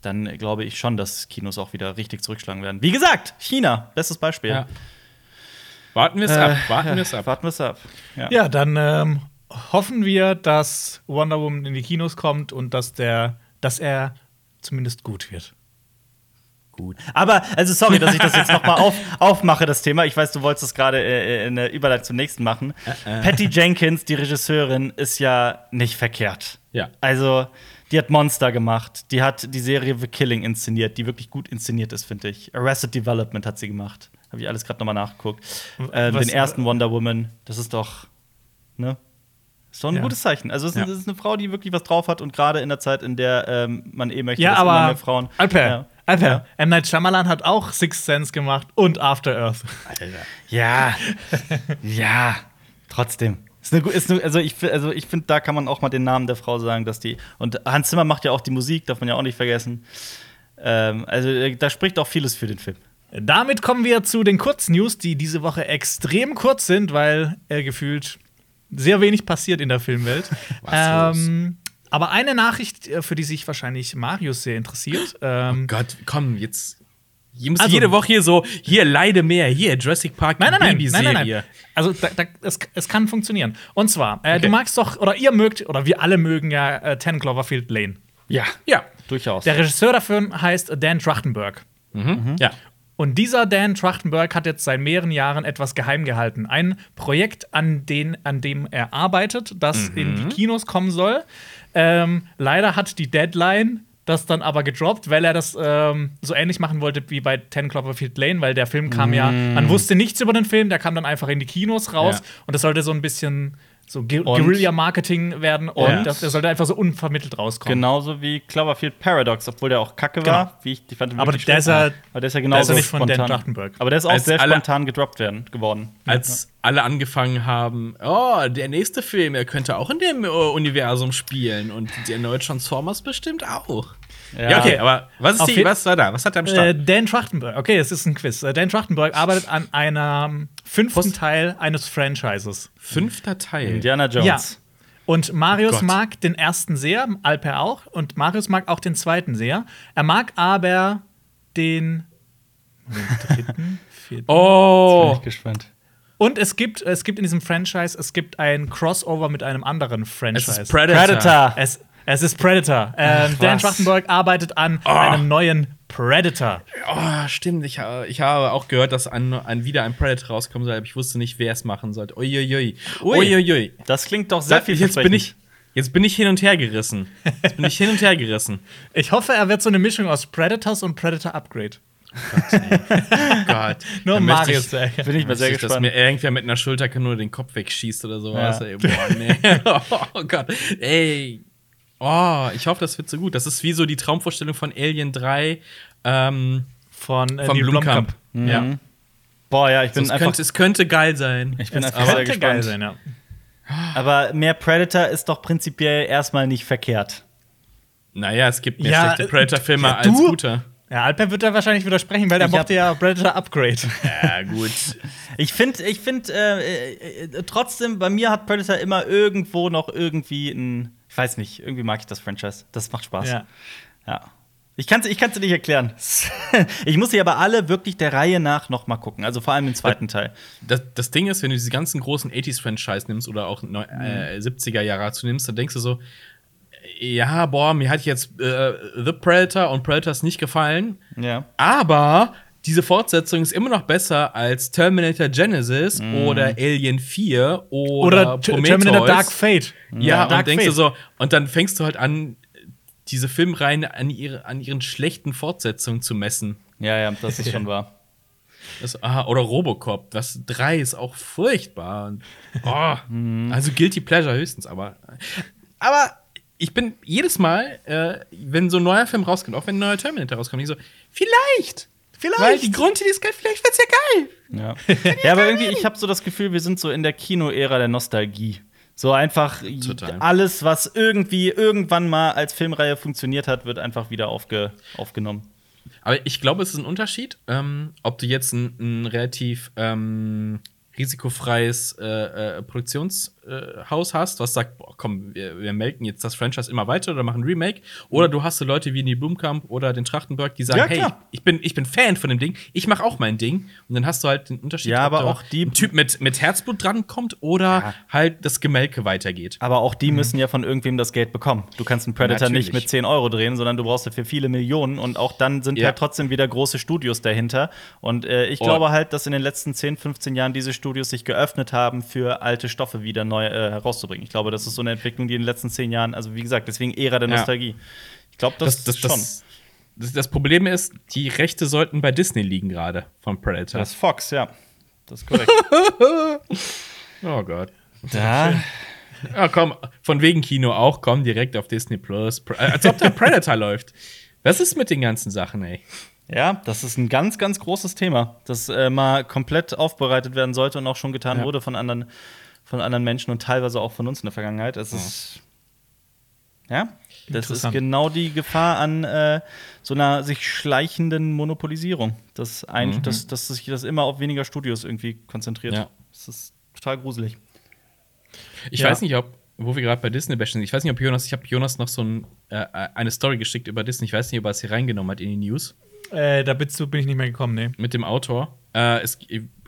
dann glaube ich schon, dass Kinos auch wieder richtig zurückschlagen werden. Wie gesagt, China, bestes Beispiel. Ja. Warten wir es äh, ab. Warten wir es ab. Warten wir es ab. Ja, ja dann ähm, hoffen wir, dass Wonder Woman in die Kinos kommt und dass der, dass er zumindest gut wird. Gut. Aber, also sorry, dass ich das jetzt nochmal auf, aufmache, das Thema. Ich weiß, du wolltest das gerade äh, in der Überleitung zum nächsten machen. Äh, äh. Patty Jenkins, die Regisseurin, ist ja nicht verkehrt. Ja. Also, die hat Monster gemacht. Die hat die Serie The Killing inszeniert, die wirklich gut inszeniert ist, finde ich. Arrested Development hat sie gemacht. Habe ich alles gerade nochmal nachgeguckt. Äh, den ersten Wonder Woman, das ist doch, ne? Ist doch ein ja. gutes Zeichen. Also, es ist, ja. ist, eine Frau, die wirklich was drauf hat und gerade in der Zeit, in der ähm, man eh möchte, ja, dass aber mehr Frauen. Alper, ja. Alper, ja. M. Night Shyamalan hat auch Sixth Sense gemacht und After Earth. Alter. Ja. ja. Trotzdem. Ist eine, ist eine, also ich, also ich finde, da kann man auch mal den Namen der Frau sagen, dass die. Und Hans Zimmer macht ja auch die Musik, darf man ja auch nicht vergessen. Ähm, also äh, da spricht auch vieles für den Film. Damit kommen wir zu den Kurznews, die diese Woche extrem kurz sind, weil äh, gefühlt sehr wenig passiert in der Filmwelt. ähm, aber eine Nachricht, äh, für die sich wahrscheinlich Marius sehr interessiert. Ähm, oh Gott, komm, jetzt. Ihr müsst also, jede Woche hier so, hier leide mehr, hier Jurassic Park nein, nein, nein, nein, nein, nein. Also da, da, es, es kann funktionieren. Und zwar, äh, okay. du magst doch, oder ihr mögt, oder wir alle mögen ja äh, Ten Cloverfield Lane. Ja, ja, durchaus. Der Regisseur dafür heißt Dan Trachtenberg. Mhm. Mhm. Ja. Und dieser Dan Trachtenberg hat jetzt seit mehreren Jahren etwas geheim gehalten. Ein Projekt, an, den, an dem er arbeitet, das mhm. in die Kinos kommen soll. Ähm, leider hat die Deadline das dann aber gedroppt, weil er das ähm, so ähnlich machen wollte wie bei Ten Cloverfield Lane, weil der Film kam mm. ja, man wusste nichts über den Film, der kam dann einfach in die Kinos raus ja. und das sollte so ein bisschen so Guerilla-Marketing werden und ja. das, der sollte einfach so unvermittelt rauskommen. Genauso wie Cloverfield Paradox, obwohl der auch kacke genau. war. Wie ich, ich fand aber, der ist ja, aber der ist ja genauso nicht von Dan Trachtenberg. Aber der ist auch als sehr spontan gedroppt werden, geworden. Als ja. alle angefangen haben, oh, der nächste Film, er könnte auch in dem uh, Universum spielen und der neue Transformers bestimmt auch. Ja. ja, okay, aber was, ist die, was war da? Was hat er am Start? Äh, Dan Trachtenberg, okay, es ist ein Quiz. Äh, Dan Trachtenberg arbeitet an einem fünften Post Teil eines Franchises. Fünfter Teil? Indiana Jones. Ja. Und Marius oh mag den ersten sehr, Alper auch. Und Marius mag auch den zweiten sehr. Er mag aber den, den dritten, vierten. Oh! Jetzt bin ich gespannt. Und es gibt, es gibt in diesem Franchise, es gibt ein Crossover mit einem anderen Franchise. Es ist Predator. Predator. Es, es ist Predator. Ähm, Ach, Dan Schwarzenberg arbeitet an oh. einem neuen Predator. Oh, stimmt. Ich, ich habe auch gehört, dass an, an wieder ein Predator rauskommen soll, aber ich wusste nicht, wer es machen sollte. Uiuiui. Uiuiui. Das klingt doch sehr viel jetzt bin ich Jetzt bin ich hin und her gerissen. Jetzt bin ich hin und her gerissen. Ich hoffe, er wird so eine Mischung aus Predators und Predator Upgrade. Gott, Gott. Nur Marius ich, Bin ich mal sehr gespannt. Dass mir irgendwer mit einer Schulterkanone den Kopf wegschießt oder sowas. Ja. Ey, boah, nee. oh Gott. Ey, Oh, ich hoffe, das wird so gut. Das ist wie so die Traumvorstellung von Alien 3 ähm, von, äh, von Blumkamp. Mhm. Ja. Boah, ja, ich bin so, es einfach. Könnte, es könnte geil sein. Ich bin es einfach sehr gespannt. geil sein, ja. Aber mehr Predator ist doch prinzipiell erstmal nicht verkehrt. Naja, es gibt mehr ja, schlechte Predator-Filme ja, als gute. Ja, Alper wird da wahrscheinlich widersprechen, weil er mochte ja Predator Upgrade. Ja, gut. ich finde, ich finde, äh, äh, trotzdem, bei mir hat Predator immer irgendwo noch irgendwie ein ich weiß nicht, irgendwie mag ich das Franchise. Das macht Spaß. Ja. ja. Ich kann es ich kann's dir nicht erklären. ich muss sie aber alle wirklich der Reihe nach noch mal gucken. Also vor allem den zweiten Teil. Das, das Ding ist, wenn du diese ganzen großen 80s-Franchise nimmst oder auch äh, 70er Jahre dazu nimmst, dann denkst du so, ja, boah, mir hat jetzt äh, The Predator und Predators nicht gefallen. Ja. Aber diese Fortsetzung ist immer noch besser als Terminator Genesis mm. oder Alien 4 oder, oder Terminator Dark Fate. Ja, ja und denkst Fate. du so, und dann fängst du halt an, diese Filmreihen an, ihre, an ihren schlechten Fortsetzungen zu messen. Ja, ja, das ist schon wahr. Das, aha, oder Robocop, das 3 ist auch furchtbar. Oh, mhm. also Guilty Pleasure höchstens, aber. Aber ich bin jedes Mal, äh, wenn so ein neuer Film rauskommt, auch wenn ein neuer Terminator rauskommt, ich so, vielleicht Vielleicht. Weil die Grundidee ist geil, vielleicht wird's ja geil. Ja, ja aber irgendwie, ich habe so das Gefühl, wir sind so in der Kino-Ära der Nostalgie. So einfach Total. alles, was irgendwie irgendwann mal als Filmreihe funktioniert hat, wird einfach wieder aufge aufgenommen. Aber ich glaube, es ist ein Unterschied, ähm, ob du jetzt ein, ein relativ ähm, risikofreies äh, äh, Produktions Studio-Haus hast, was sagt, boah, komm, wir, wir melken jetzt das Franchise immer weiter oder machen ein Remake. Oder du hast so Leute wie die Blumkamp oder den Trachtenberg, die sagen, Ja, hey, ich bin, ich bin Fan von dem Ding, ich mache auch mein Ding. Und dann hast du halt den Unterschied, Ja, aber auch die- ein Typ mit, mit Herzblut drankommt oder halt das Gemelke weitergeht. Aber auch die müssen ja von irgendwem das Geld bekommen. Du kannst einen Predator Natürlich. nicht mit 10 Euro drehen, sondern du brauchst dafür viele Millionen. Und auch dann sind Ja. ja trotzdem wieder große Studios dahinter. Und äh, ich Oh. glaube halt, dass in den letzten 10, 15 Jahren diese Studios sich geöffnet haben, für alte Stoffe wieder neu äh, herauszubringen. Ich glaube, das ist so eine Entwicklung, die in den letzten 10 Jahren, also wie gesagt, deswegen Ära der Ja. Nostalgie. Ich glaube, das, Das, das, schon. das, das, das Problem ist, die Rechte sollten bei Disney liegen gerade von Predator. das ist Fox, ja. Das ist korrekt. oh Gott. da, Ja, komm, von wegen Kino auch, komm direkt auf Disney Plus. Äh, Als ob der Predator läuft. Was ist mit den ganzen Sachen, ey? Ja, das ist ein ganz, ganz großes Thema, das äh, mal komplett aufbereitet werden sollte und auch schon getan Ja. wurde von anderen, von anderen Menschen und teilweise auch von uns in der Vergangenheit. Es ist. Ja, das ist genau die Gefahr an äh, so einer sich schleichenden Monopolisierung. Dass, ein, dass, dass sich das immer auf weniger Studios irgendwie konzentriert. Ja. Das ist total gruselig. Ich Ja. weiß nicht, ob, wo wir gerade bei Disney bashen sind, ich weiß nicht, ob Jonas, ich habe Jonas noch so ein, äh, eine Story geschickt über Disney. Ich weiß nicht, ob er es hier reingenommen hat in die News. Äh, da bist du, bin ich nicht mehr gekommen, nee. mit dem Autor. Äh, es,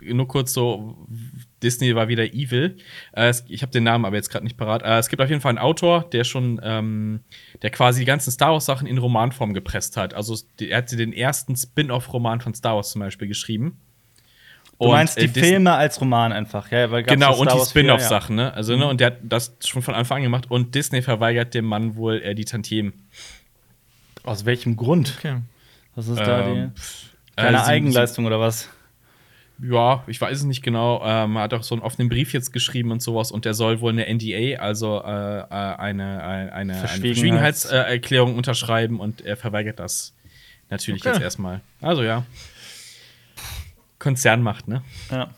nur kurz so, Disney war wieder evil. Äh, ich habe den Namen aber jetzt gerade nicht parat. Äh, es gibt auf jeden Fall einen Autor, der schon, ähm, der quasi die ganzen Star Wars Sachen in Romanform gepresst hat. Also er hatte den ersten Spin-off-Roman von Star Wars zum Beispiel geschrieben. Du Und, meinst die äh, Filme als Roman einfach, ja? Weil Genau, und die Spin-off-Sachen, ne? Also, ne, und der hat das schon von Anfang an gemacht. Und Disney verweigert dem Mann wohl äh, die Tantiemen. Aus welchem Grund? Okay. Was ist da Ähm, die? pff, Keine äh, sie- Eigenleistung oder was? Ja, ich weiß es nicht genau. Ähm, hat auch so einen offenen Brief jetzt geschrieben und sowas und der soll wohl eine NDA, also äh, äh, eine, eine, eine Verschwiegenheits- Verschwiegenheitserklärung unterschreiben und er verweigert das natürlich Okay. jetzt erstmal. Also ja. Konzernmacht, ne? Ja.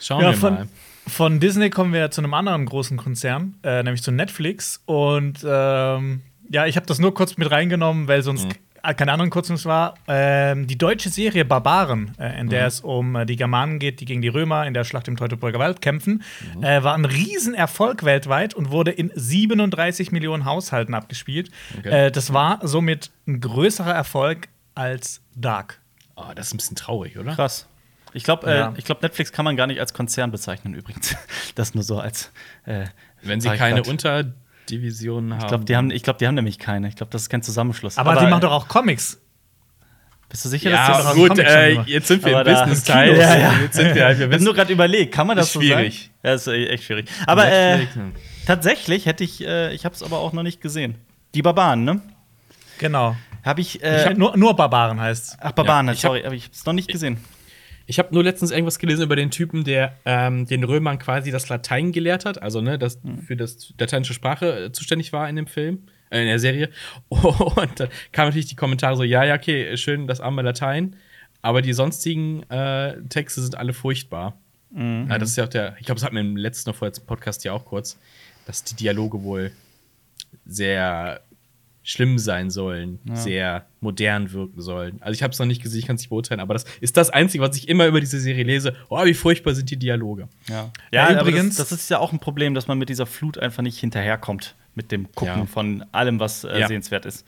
Schauen Ja, wir von, mal. von Disney kommen wir zu einem anderen großen Konzern, äh, nämlich zu Netflix. Und ähm, ja, ich habe das nur kurz mit reingenommen, weil sonst äh, keine anderen Kurznews war. Ähm, die deutsche Serie Barbaren, äh, in der es um äh, die Germanen geht, die gegen die Römer in der Schlacht im Teutoburger Wald kämpfen, äh, war ein Riesenerfolg weltweit und wurde in 37 Millionen Haushalten abgespielt. Okay. Äh, das war somit ein größerer Erfolg als Dark. Oh, das ist ein bisschen traurig, oder? Krass. Ich glaube, äh, Ja. ich glaub, Netflix kann man gar nicht als Konzern bezeichnen, übrigens. Das nur so als. Äh, Wenn sie keine grad. Unterdivisionen haben. Ich glaube, die, haben, ich glaub, die haben nämlich keine. Ich glaube, das ist kein Zusammenschluss. Aber, die machen doch auch Comics. Bist du sicher, ja, dass einen gut, äh, jetzt sind wir im Aber da- Business-Teil. Ja, ja. Jetzt sind wir halt, wir Ich habe wissen nur gerade überlegt, kann man das Ist so schwierig. sagen? Ja, ist äh, echt schwierig. Aber äh, ne? tatsächlich hätte ich, äh, ich habe es aber auch noch nicht gesehen. Die Barbaren, ne? Genau. Habe ich. Ich Äh, hab nur, nur Barbaren heißt. ach, Barbaren, Ja, hab- sorry, aber ich habe es noch nicht gesehen. Ich habe nur letztens irgendwas gelesen über den Typen, der ähm, den Römern quasi das Latein gelehrt hat, also ne, das für das lateinische Sprache äh, zuständig war in dem Film, äh, in der Serie. Und dann kamen natürlich die Kommentare so, ja, ja, okay, schön das arme Latein, aber die sonstigen äh, Texte sind alle furchtbar. Ja, das ist ja auch der, ich glaube, das hatten wir im letzten vorher zum Podcast ja auch kurz, dass die Dialoge wohl sehr schlimm sein sollen, sehr modern wirken sollen. Also ich habe es noch nicht gesehen, ich kann es nicht beurteilen, aber das ist das Einzige, was ich immer über diese Serie lese. Oh, wie furchtbar sind die Dialoge. Ja, Ja, aber übrigens- Das, das ist ja auch ein Problem, dass man mit dieser Flut einfach nicht hinterherkommt. Mit dem Gucken Ja. von allem, was äh, Ja. sehenswert ist.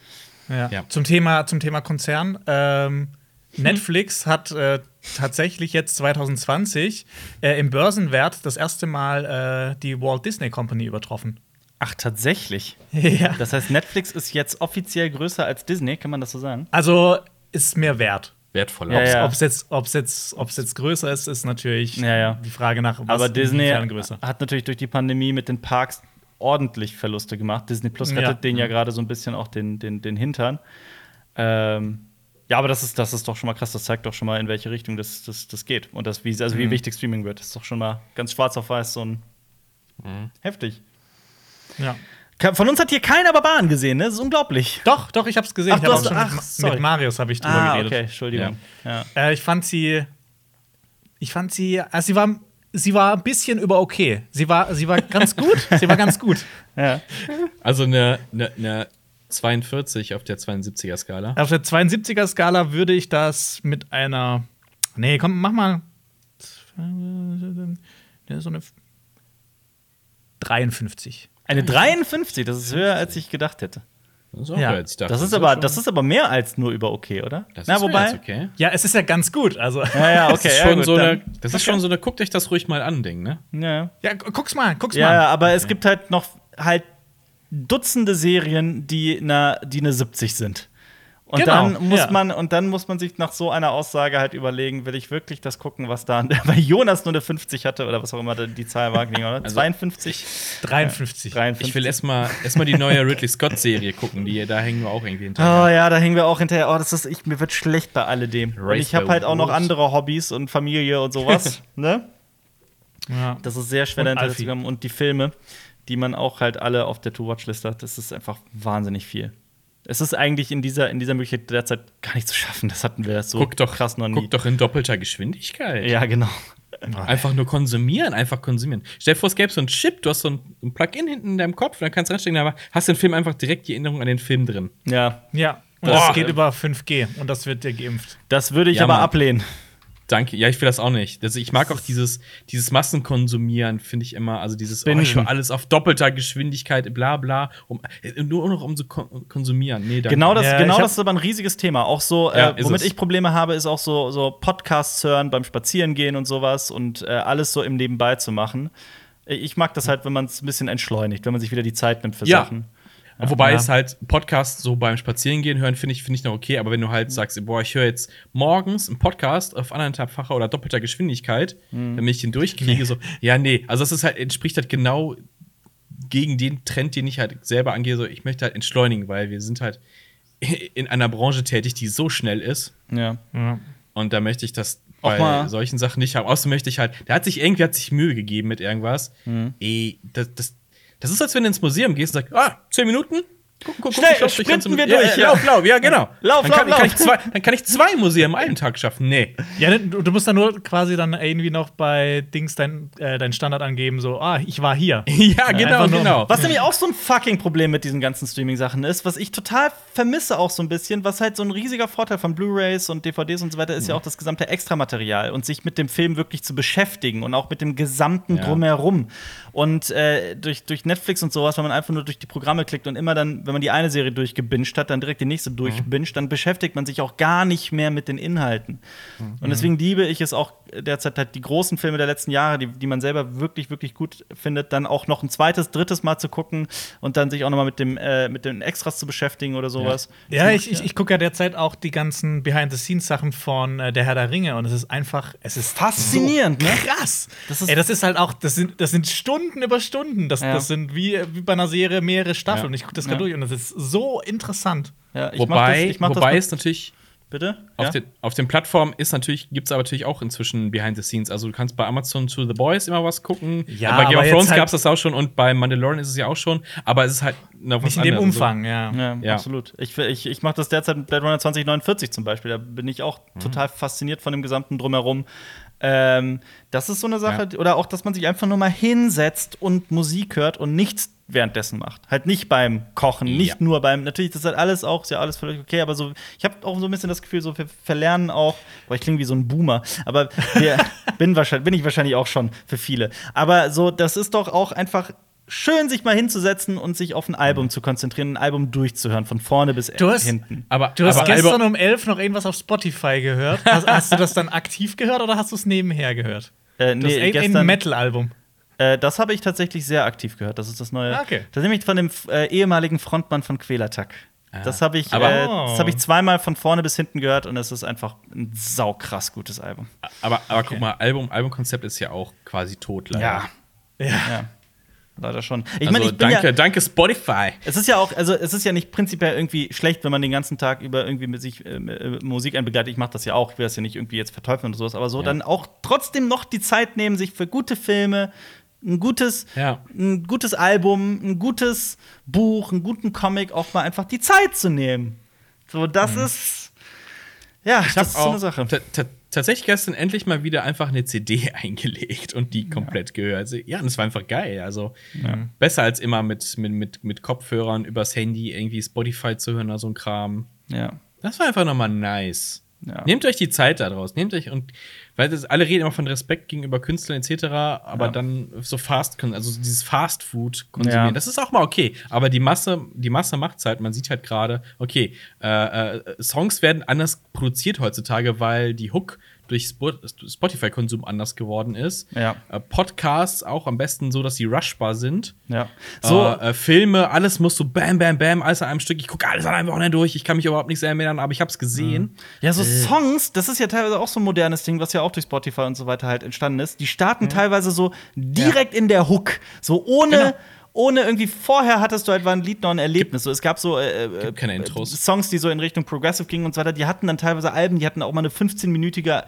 Ja. Ja. Zum, Thema, zum Thema Konzern. Ähm, Netflix hat äh, tatsächlich jetzt 2020 äh, im Börsenwert das erste Mal äh, die Walt Disney Company übertroffen. Ach, tatsächlich. ja. Das heißt, Netflix ist jetzt offiziell größer als Disney, kann man das so sagen? Also ist mehr wert. Wertvoller. Ja, ja. Ob es jetzt, ob's jetzt, ob's jetzt größer ist, ist natürlich Ja, ja. die Frage nach, was Aber Disney hat natürlich durch die Pandemie mit den Parks ordentlich Verluste gemacht. Disney Plus rettet Ja. denen ja gerade so ein bisschen auch den, den, den Hintern. Ähm, ja, aber das ist, das ist doch schon mal krass. Das zeigt doch schon mal, in welche Richtung das, das, das geht. Und das, wie, also wie wichtig Streaming wird. Das ist doch schon mal ganz schwarz auf weiß so ein heftig. Ja. Von uns hat hier keiner Barbaren gesehen, ne? Das ist unglaublich. Doch, doch, ich habe es gesehen. Ach, ich du hab hast- auch schon ach, mit, sorry. mit Marius habe ich drüber Ah, geredet. okay, Entschuldigung. Ja. Äh, ich fand sie. Ich fand sie. Also sie war. Sie war ein bisschen über okay. Sie war, sie war ganz gut. sie war ganz gut. Ja. Also eine, eine, eine 42 auf der 72er-Skala. Auf der 72er-Skala würde ich das mit einer. Nee, komm, mach mal. Ja, So eine 53. Eine 53, das ist höher, als ich gedacht hätte. Das ist, Ja, ich dachte. Das ist schon- aber, das ist aber mehr als nur über okay, oder? das Na, ist wobei. okay. Ja, es ist ja ganz gut. Also, Ja, ja, okay. Das ist ja, schon gut, so eine, das ist schon so eine, guckt euch das ruhig mal an, Ding, ne? Ja. ja, gu- guck's mal, guck's Ja, mal. ja, aber es gibt halt noch halt Dutzende Serien, die eine, die eine 70 sind. Und Genau, dann muss ja. man und dann muss man sich nach so einer Aussage halt überlegen, will ich wirklich das gucken, was da bei Jonas nur eine 50 hatte oder was auch immer die Zahl war, oder? 52, 53. 53. Ich will erstmal erst mal die neue Ridley Scott-Serie gucken, die, da hängen wir auch irgendwie Oh hinterher. ja, da hängen wir auch hinterher. Oh, das ist ich, mir wird schlecht bei alledem. Und ich habe halt auch noch andere Hobbys und Familie und sowas, ne? Ja. Das ist sehr schwer Und zu kommen. Und die Filme, die man auch halt alle auf der To-Watch-List hat, das ist einfach wahnsinnig viel. Es ist eigentlich in dieser, in dieser Möglichkeit derzeit gar nicht zu schaffen. Das hatten wir so guck doch, krass noch nie. guck doch in doppelter Geschwindigkeit. Ja, genau. Einfach nur konsumieren, einfach konsumieren. Stell dir vor, es gäbe so einen Chip, du hast so ein, ein Plugin hinten in deinem Kopf, dann kannst du reinstecken, aber hast den Film einfach direkt die Erinnerung an den Film drin. Ja, Ja. Und Boah. das geht über 5G und das wird dir geimpft. das würde ich Ja, aber Mann. ablehnen. Danke. Ja, ich will das auch nicht. Also ich mag auch dieses, dieses Massenkonsumieren, finde ich immer, also dieses, oh, ich höre alles auf doppelter Geschwindigkeit, bla bla, um, äh, nur noch um zu kon konsumieren. Nee, danke. Genau das, Ja, genau das ist aber ein riesiges Thema. Auch so, Ja, äh, womit ich Probleme habe, ist auch so, so Podcasts hören beim Spazierengehen und sowas und äh, alles so im Nebenbei zu machen. Äh, Ich mag das halt, wenn man es ein bisschen entschleunigt, wenn man sich wieder die Zeit nimmt für Ja. Sachen. Wobei Ja. es halt Podcast so beim Spazierengehen hören, finde ich, finde ich noch okay. Aber wenn du halt sagst, boah, ich höre jetzt morgens einen Podcast auf anderthalbfacher oder doppelter Geschwindigkeit, damit ich den durchkriege, so, ja, nee. Also das ist halt, entspricht halt genau gegen den Trend, den ich halt selber angehe. So, ich möchte halt entschleunigen, weil wir sind halt in einer Branche tätig, die so schnell ist. Ja. Ja. Und da möchte ich das Auch bei mal- solchen Sachen nicht haben. Außerdem möchte ich halt, der hat sich irgendwie hat sich Mühe gegeben mit irgendwas. Mhm. Ey, das, das, das ist, als wenn du ins Museum gehst und sagst, ah, zehn Minuten? Guck, guck, guck, Schnell, lauf ganz- sprinten wir durch, Ja, ja. lauf, lauf, ja, genau. Lauf, dann lauf, kann, lauf. Kann ich zwei, dann kann ich zwei Museen an einem Tag schaffen. Nee. Ja, du, du musst dann nur quasi dann irgendwie noch bei Dings dein, äh, dein Standard angeben, so, ah, ich war hier. ja, genau, einfach nur- genau. Was nämlich auch so ein fucking Problem mit diesen ganzen Streaming-Sachen ist, was ich total vermisse auch so ein bisschen, was halt so ein riesiger Vorteil von Blu-Rays und DVDs und so weiter ist ja auch das gesamte Extramaterial und sich mit dem Film wirklich zu beschäftigen und auch mit dem gesamten Ja. Und äh, durch, durch Netflix und sowas, wenn man einfach nur durch die Programme klickt und immer dann, wenn man die eine Serie durchgebinged hat, dann direkt die nächste durchbinged, dann beschäftigt man sich auch gar nicht mehr mit den Inhalten. Und deswegen liebe ich es auch derzeit halt die großen Filme der letzten Jahre, die, die man selber wirklich, wirklich gut findet, dann auch noch ein zweites, drittes Mal zu gucken und dann sich auch noch mal mit, dem, äh, mit den Extras zu beschäftigen oder sowas. Ja, ich, ich, ich gucke ja derzeit auch die ganzen Behind-the-Scenes-Sachen von äh, Der Herr der Ringe und es ist einfach, es ist Faszinierend, so ne? krass. Das ist- Ey, das ist halt auch, das sind, das sind Stunden über Stunden. Das, Ja. das sind wie, wie bei einer Serie mehrere Staffeln. Ja. Ich gucke das Ja. gerade durch und das ist so interessant. Ja, ich mach Wobei, das, ich mach wobei das es natürlich bitte? auf, ja? den, auf den Plattformen ist natürlich, gibt es aber natürlich auch inzwischen Behind the Scenes. Also du kannst bei Amazon to The Boys immer was gucken. Ja, bei Game of Thrones halt- gab es das auch schon und bei Mandalorian ist es ja auch schon. Aber es ist halt noch was Nicht in dem anderes. Umfang, ja. Ja, Ja. absolut. Ich, ich, ich mache das derzeit mit Blade Runner 2049 zum Beispiel. Da bin ich auch Mhm. total fasziniert von dem gesamten Drumherum. Ähm, das ist so eine Sache, oder auch, dass man sich einfach nur mal hinsetzt und Musik hört und nichts währenddessen macht. Halt nicht beim Kochen, nicht Ja. nur beim. Natürlich, das ist halt alles auch, ist ja alles völlig okay, aber so, ich habe auch so ein bisschen das Gefühl, so wir verlernen auch, boah, ich klinge wie so ein Boomer, aber wir, bin, wahrscheinlich, bin ich wahrscheinlich auch schon für viele. Aber so, das ist doch auch einfach schön, sich mal hinzusetzen und sich auf ein Album zu konzentrieren, ein Album durchzuhören, von vorne bis Du hast- hinten. Aber, Du hast aber gestern Alba- um elf noch irgendwas auf Spotify gehört. Hast, hast du das dann aktiv gehört oder hast du es nebenher gehört? Äh, Das ist nee, ein, Metal-Album. äh, das habe ich tatsächlich sehr aktiv gehört. Das ist das neue. Ah, okay. Das ist nämlich von dem äh, ehemaligen Frontmann von Quälertag. Das habe ich, Aber- äh, das hab ich zweimal von vorne bis hinten gehört und es ist einfach ein saukrass gutes Album. aber, aber guck mal, Album, Albumkonzept ist ja auch quasi tot, leider. Ja, Ja. ja. Leider schon. Ich Also ich bin danke, ja, danke Spotify. Es ist ja auch, also es ist ja nicht prinzipiell irgendwie schlecht, wenn man den ganzen Tag über irgendwie mit sich äh, äh, Musik einbegleitet. Ich mache das ja auch, ich will das ja nicht irgendwie jetzt verteufeln oder sowas, aber so Ja. dann auch trotzdem noch die Zeit nehmen, sich für gute Filme, ein gutes, Ja. ein gutes Album, ein gutes Buch, einen guten Comic auch mal einfach die Zeit zu nehmen. So, das ist ja, Mhm. Ich das ist so eine Sache. Ta- ta- tatsächlich gestern endlich mal wieder einfach eine CD eingelegt und die komplett gehört. Also, ja, und es war einfach geil. Also besser als immer mit, mit, mit, mit Kopfhörern übers Handy irgendwie Spotify zu hören oder so ein Kram. Ja. Das war einfach nochmal nice. Ja. Nehmt euch die Zeit daraus. Nehmt euch und weil das, alle reden immer von Respekt gegenüber Künstlern etc., aber ja. dann so Fast, also dieses Fast Food konsumieren, ja. das ist auch mal okay. Aber die Masse, die Masse macht's halt. Man sieht halt gerade, okay, äh, äh, Songs werden anders produziert heutzutage, weil die Hook durch Spotify-Konsum anders geworden ist. Ja. Äh, Podcasts auch am besten so, dass sie rushbar sind. Ja. So äh, äh, Filme, alles muss so bam, bam, bam, alles an einem Stück. Ich gucke alles an einem Wochenende durch. Ich kann mich überhaupt nicht sehr erinnern, aber ich habe es gesehen. Mhm. Ja, so äh. Songs, das ist ja teilweise auch so ein modernes Ding, was ja auch durch Spotify und so weiter halt entstanden ist. Die starten mhm. teilweise so direkt ja. in der Hook, so ohne genau ohne irgendwie vorher hattest du halt ein Lied noch ein Erlebnis. So, es gab so äh, äh Intros. Songs, die so in Richtung Progressive gingen und so weiter. Die hatten dann teilweise Alben, die hatten auch mal eine 15-minütige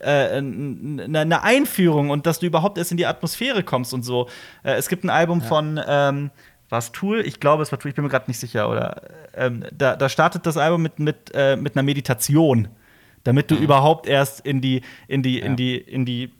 äh, eine Einführung und dass du überhaupt erst in die Atmosphäre kommst und so. Äh, es gibt ein Album ja. von ähm, war es Tool? Ich glaube, es war Tool, ich bin mir gerade nicht sicher. Oder ähm, da, da startet das Album mit, mit, äh, mit einer Meditation, damit du mhm. überhaupt erst in die, in die, ja. in die, in die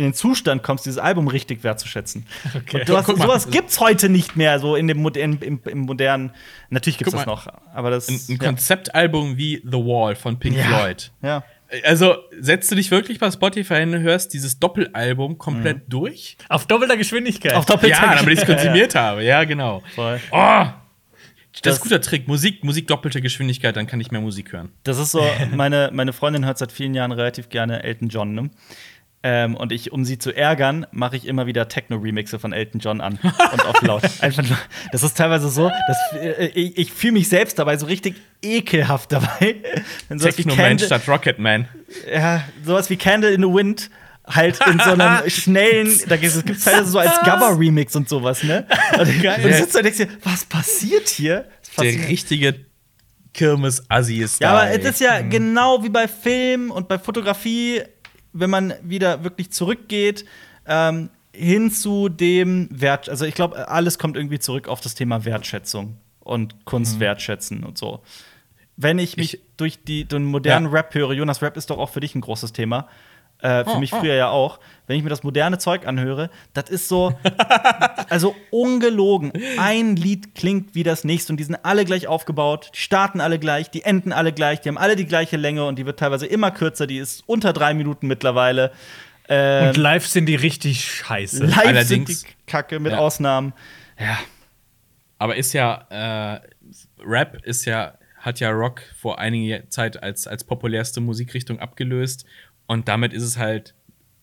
in den Zustand kommst, dieses Album richtig wertzuschätzen. Okay. Und du hast, ja, sowas gibt's heute nicht mehr, so in dem in, im, im, modernen. Natürlich gibt's das noch, aber das. Ein, ein ja. Konzeptalbum wie The Wall von Pink ja. Floyd. Ja. Also setzt du dich wirklich bei Spotify hin und hörst dieses Doppelalbum komplett mhm. durch? Auf doppelter Geschwindigkeit. Auf doppelter ja, damit ich es konsumiert habe. Ja, genau. Voll. Oh, das, das, ist ein guter Trick. Musik, Musik doppelte Geschwindigkeit, dann kann ich mehr Musik hören. Das ist so, meine, meine Freundin hört seit vielen Jahren relativ gerne Elton John, ne? Ähm, und ich, um sie zu ärgern, mache ich immer wieder Techno-Remixe von Elton John an und auf laut. Einfach, das ist teilweise so, dass äh, ich, ich fühle mich selbst dabei so richtig ekelhaft dabei. Techno-Man statt Rocket-Man. Ja, sowas wie Candle in the Wind halt in so einem schnellen, da gibt es teilweise so als Gabba-Remix und sowas, ne? Und, Geil. und sitzt da und denkst dir, was passiert hier? Der richtige Kirmes-Assi ist da. Ja, aber es ist ja mhm. genau wie bei Film und bei Fotografie wenn man wieder wirklich zurückgeht, ähm, hin zu dem Wert, also ich glaube, alles kommt irgendwie zurück auf das Thema Wertschätzung und Kunst mhm. wertschätzen und so. Wenn ich mich ich, durch die, den modernen ja. Rap höre, Jonas, Rap ist doch auch für dich ein großes Thema. Äh, für oh, mich früher oh. ja auch. Wenn ich mir das moderne Zeug anhöre, das ist so, also ungelogen. Ein Lied klingt wie das nächste und die sind alle gleich aufgebaut, die starten alle gleich, die enden alle gleich, die haben alle die gleiche Länge und die wird teilweise immer kürzer, die ist unter drei Minuten mittlerweile. Ähm, und live sind die richtig scheiße. Live Allerdings, sind die Kacke mit ja. Ausnahmen. Ja. Aber ist ja, äh, Rap ist ja, hat ja Rock vor einiger Zeit als, als populärste Musikrichtung abgelöst und damit ist es halt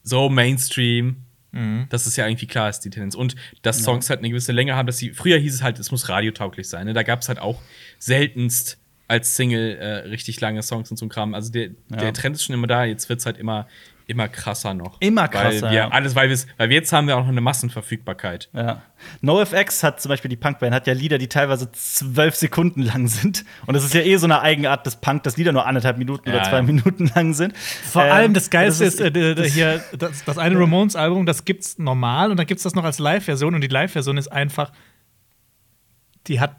so Mainstream, mhm. dass es ja irgendwie klar ist, die Tendenz. Und dass Songs ja. halt eine gewisse Länge haben, dass sie, früher hieß es halt, es muss radiotauglich sein. Ne? Da gab es halt auch seltenst als Single äh, richtig lange Songs und so ein Kram. Also der, ja. der Trend ist schon immer da, jetzt wird es halt immer immer krasser noch. Immer krasser. Weil wir, ja. alles, weil, weil jetzt haben wir auch noch eine Massenverfügbarkeit. Ja. NoFX hat zum Beispiel die Punkband, hat ja Lieder, die teilweise zwölf Sekunden lang sind. Und das ist ja eh so eine Eigenart des Punk, dass Lieder nur anderthalb Minuten ja, oder zwei ja. Minuten lang sind. Vor ähm, allem das Geilste das ist, ist äh, hier, das, das eine Ramones-Album, das gibt's normal und dann gibt's das noch als Live-Version und die Live-Version ist einfach, die hat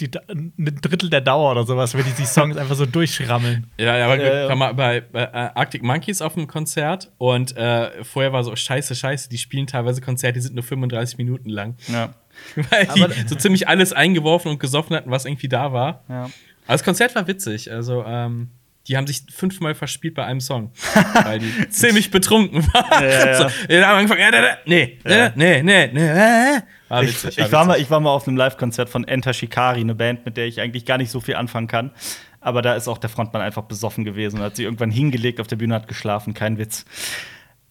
die, ein Drittel der Dauer oder sowas, wenn die die Songs einfach so durchschrammeln. Ja, ja, aber äh, war mal bei, bei äh, Arctic Monkeys auf dem Konzert und äh, vorher war so scheiße, scheiße, die spielen teilweise Konzerte, die sind nur 35 Minuten lang. Ja. Weil die aber, so ziemlich alles eingeworfen und gesoffen hatten, was irgendwie da war. Ja. Aber das Konzert war witzig, also ähm, die haben sich fünfmal verspielt bei einem Song, weil die ziemlich betrunken waren. Ja, ja. So, die haben angefangen, ja, nee, nee, nee, nee, nee. War witzig, ich, ich, war mal, ich war mal auf einem Live-Konzert von Enter Shikari, eine Band, mit der ich eigentlich gar nicht so viel anfangen kann. Aber da ist auch der Frontmann einfach besoffen gewesen und hat sich irgendwann hingelegt auf der Bühne, hat geschlafen, kein Witz.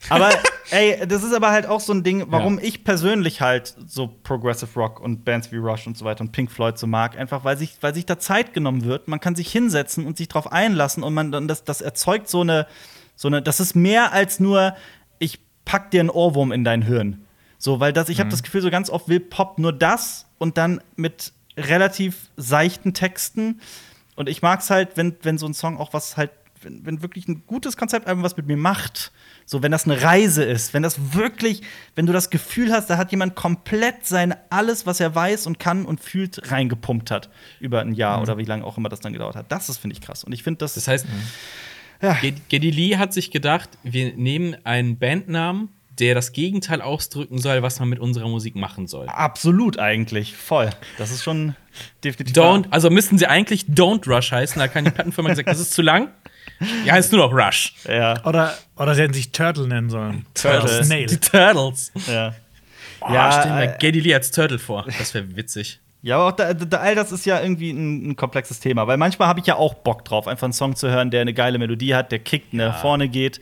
Aber ey, das ist aber halt auch so ein Ding, warum ja. ich persönlich halt so Progressive Rock und Bands wie Rush und so weiter und Pink Floyd so mag, einfach weil sich, weil sich da Zeit genommen wird. Man kann sich hinsetzen und sich drauf einlassen und man dann das, das erzeugt so eine, so eine, das ist mehr als nur, ich pack dir einen Ohrwurm in dein Hirn. So, weil das, ich habe mhm. das Gefühl, so ganz oft will Pop nur das und dann mit relativ seichten Texten. Und ich mag es halt, wenn, wenn so ein Song auch was halt, wenn, wenn wirklich ein gutes Konzept einfach was mit mir macht. So, wenn das eine Reise ist, wenn das wirklich, wenn du das Gefühl hast, da hat jemand komplett sein alles, was er weiß und kann und fühlt, reingepumpt hat über ein Jahr mhm. oder wie lange auch immer das dann gedauert hat. Das ist, finde ich, krass. Und ich finde das. Das heißt, ja. Geddy Lee hat sich gedacht, wir nehmen einen Bandnamen der das Gegenteil ausdrücken soll, was man mit unserer Musik machen soll. Absolut eigentlich, voll. Das ist schon definitiv. Don't, also müssten sie eigentlich Don't Rush heißen. Da kann die Plattenfirma gesagt, das ist zu lang. Ja, ist nur noch Rush. Ja. Oder, oder sie hätten sich Turtle nennen sollen. Turtle. Snail. Die Turtles. Ja. Oh, Ja, stell mir äh, Geddy Lee als Turtle vor. Das wäre witzig. Ja, aber auch da, da, all das ist ja irgendwie ein, ein komplexes Thema, weil manchmal habe ich ja auch Bock drauf, einfach einen Song zu hören, der eine geile Melodie hat, der kickt, nach vorne geht,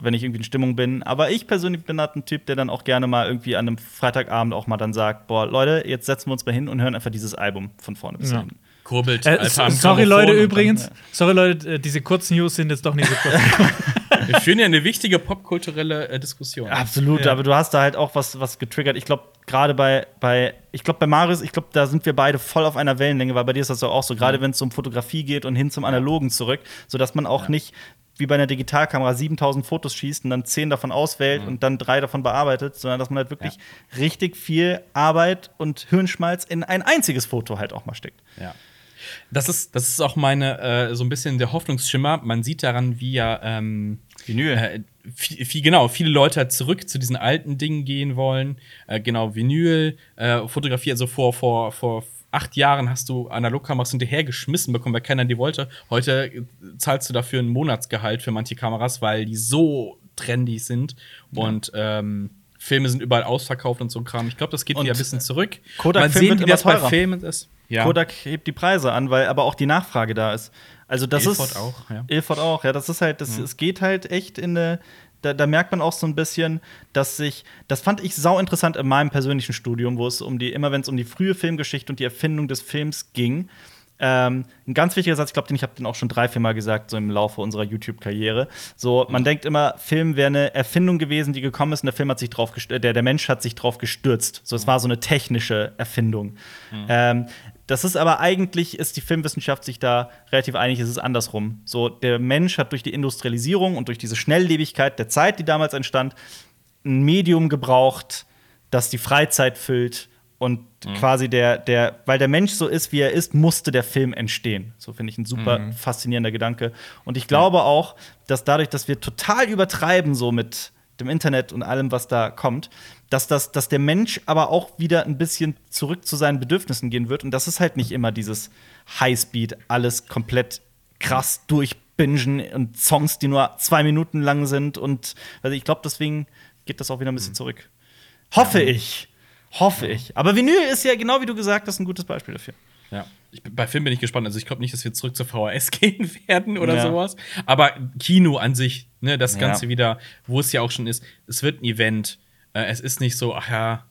wenn ich irgendwie in Stimmung bin. Aber ich persönlich bin halt ein Typ, der dann auch gerne mal irgendwie an einem Freitagabend auch mal dann sagt, boah, Leute, jetzt setzen wir uns mal hin und hören einfach dieses Album von vorne bis Ja. hinten. Kurbelt. Äh, sorry, Leute, und dann- übrigens. Sorry, Leute, äh, diese kurzen News sind jetzt doch nicht so kurz. Wir führen ja eine wichtige popkulturelle äh, Diskussion. Absolut, Ja. aber du hast da halt auch was, was getriggert. Ich glaube, gerade bei, bei, ich glaube, bei Marius, ich glaube, da sind wir beide voll auf einer Wellenlänge, weil bei dir ist das auch so, gerade wenn es um Fotografie geht und hin zum Analogen zurück, sodass man auch nicht wie bei einer Digitalkamera 7000 Fotos schießt und dann 10 davon auswählt und dann drei davon bearbeitet, sondern dass man halt wirklich richtig viel Arbeit und Hirnschmalz in ein einziges Foto halt auch mal steckt. Ja. Das ist, das ist auch meine, äh, so ein bisschen der Hoffnungsschimmer. Man sieht daran, wie ja ähm, Vinyl. Äh, viel, viel, genau, viele Leute halt zurück zu diesen alten Dingen gehen wollen. Äh, genau, Vinyl, äh, Fotografie. Also vor, vor, vor acht Jahren hast du Analogkameras hinterhergeschmissen bekommen, weil keiner die wollte. Heute äh, zahlst du dafür ein Monatsgehalt für manche Kameras, weil die so trendy sind. Und ähm, Filme sind überall ausverkauft und so ein Kram. Ich glaube, das geht Und, wieder ein bisschen zurück. Kodak Film sehen, wie das bei. Filmen ist. Ja. Kodak hebt die Preise an, weil aber auch die Nachfrage da ist. Also das Ilford ist auch, ja. Ilford auch, ja, das ist halt, das, es geht halt echt in eine da, da merkt man auch so ein bisschen, dass sich, das fand ich sau interessant in meinem persönlichen Studium, wo es um die, immer wenn es um die frühe Filmgeschichte und die Erfindung des Films ging, ähm, ein ganz wichtiger Satz, ich glaube, den ich habe den auch schon drei, vier Mal gesagt, so im Laufe unserer YouTube-Karriere. So, man denkt immer, Film wäre eine Erfindung gewesen, die gekommen ist, und der Film hat sich drauf der, der Mensch hat sich drauf gestürzt. So, es war so eine technische Erfindung. Ähm, das ist aber eigentlich, ist die Filmwissenschaft sich da relativ einig, es ist andersrum. So, der Mensch hat durch die Industrialisierung und durch diese Schnelllebigkeit der Zeit, die damals entstand, ein Medium gebraucht, das die Freizeit füllt und quasi der, der, weil der Mensch so ist, wie er ist, musste der Film entstehen. So finde ich ein super faszinierender Gedanke. Und ich glaube auch, dass dadurch, dass wir total übertreiben, so mit dem Internet und allem, was da kommt, dass, das, dass der Mensch aber auch wieder ein bisschen zurück zu seinen Bedürfnissen gehen wird. Und das ist halt nicht immer dieses Highspeed, alles komplett krass durchbingen und Songs, die nur zwei Minuten lang sind. Und also ich glaube, deswegen geht das auch wieder ein bisschen zurück. Hoffe ich. Hoffe ich. Aber Vinyl ist ja genau wie du gesagt hast, ein gutes Beispiel dafür. Ja. Ich, bei Film bin ich gespannt. Also ich glaube nicht, dass wir zurück zur VHS gehen werden oder Ja. sowas. Aber Kino an sich, ne, das Ja. Ganze wieder, wo es ja auch schon ist, es wird ein Event. Äh, es ist nicht so, ach ja,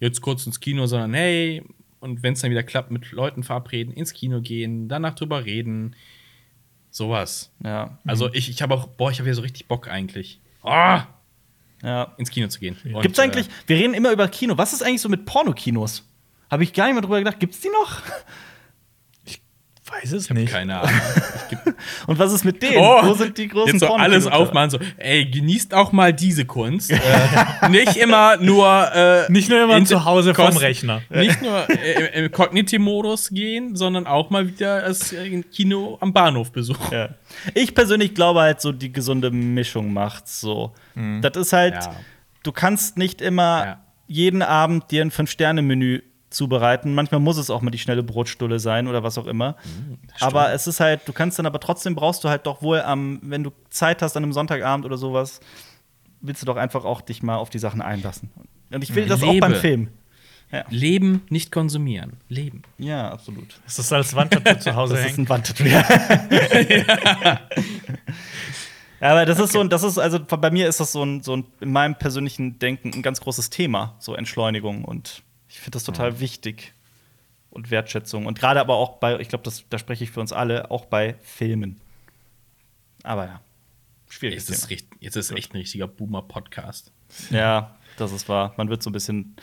jetzt kurz ins Kino, sondern hey, und wenn es dann wieder klappt, mit Leuten verabreden, ins Kino gehen, danach drüber reden. Sowas. Ja. Also ich, ich habe auch, boah, ich habe ja so richtig Bock eigentlich. Ah, ja. ins Kino zu gehen. Und, Gibt's eigentlich, Äh, wir reden immer über Kino. Was ist eigentlich so mit Pornokinos? Habe ich gar nicht mehr drüber gedacht. Gibt's die noch? Weiß es äh, nicht. keine Ahnung. Und was ist mit denen? Oh, Wo sind die großen Jetzt so alles aufmachen, so, ey, genießt auch mal diese Kunst. äh, nicht immer nur. Äh, Nicht nur immer zu Hause kost- Rechner. Nicht nur äh, im Cognitive-Modus gehen, sondern auch mal wieder das äh, Kino am Bahnhof besuchen. Ja. Ich persönlich glaube halt, so die gesunde Mischung macht's so. Das ist halt, Ja. du kannst nicht immer Ja. jeden Abend dir ein Fünf-Sterne-Menü zubereiten. Manchmal muss es auch mal die schnelle Brotstulle sein oder was auch immer. aber es ist halt, du kannst dann aber trotzdem brauchst du halt doch wohl am, wenn du Zeit hast an einem Sonntagabend oder sowas, willst du doch einfach auch dich mal auf die Sachen einlassen. Und ich will das auch Lebe. beim Film. Leben, nicht konsumieren. Leben. Ja, absolut. Ist das als Wandtattoo zu Hause Das ist ein Wandtattoo. Ja. Aber das ist so ein, das ist, also bei mir ist das so ein, so ein, in meinem persönlichen Denken ein ganz großes Thema, so Entschleunigung. Und ich finde das total wichtig. Und Wertschätzung. Und gerade aber auch bei, ich glaube, da spreche ich für uns alle, auch bei Filmen. Aber ja, schwieriges Jetzt ist, richt- jetzt ist echt ein richtiger Boomer-Podcast. Ja, das ist wahr. Man wird so ein bisschen.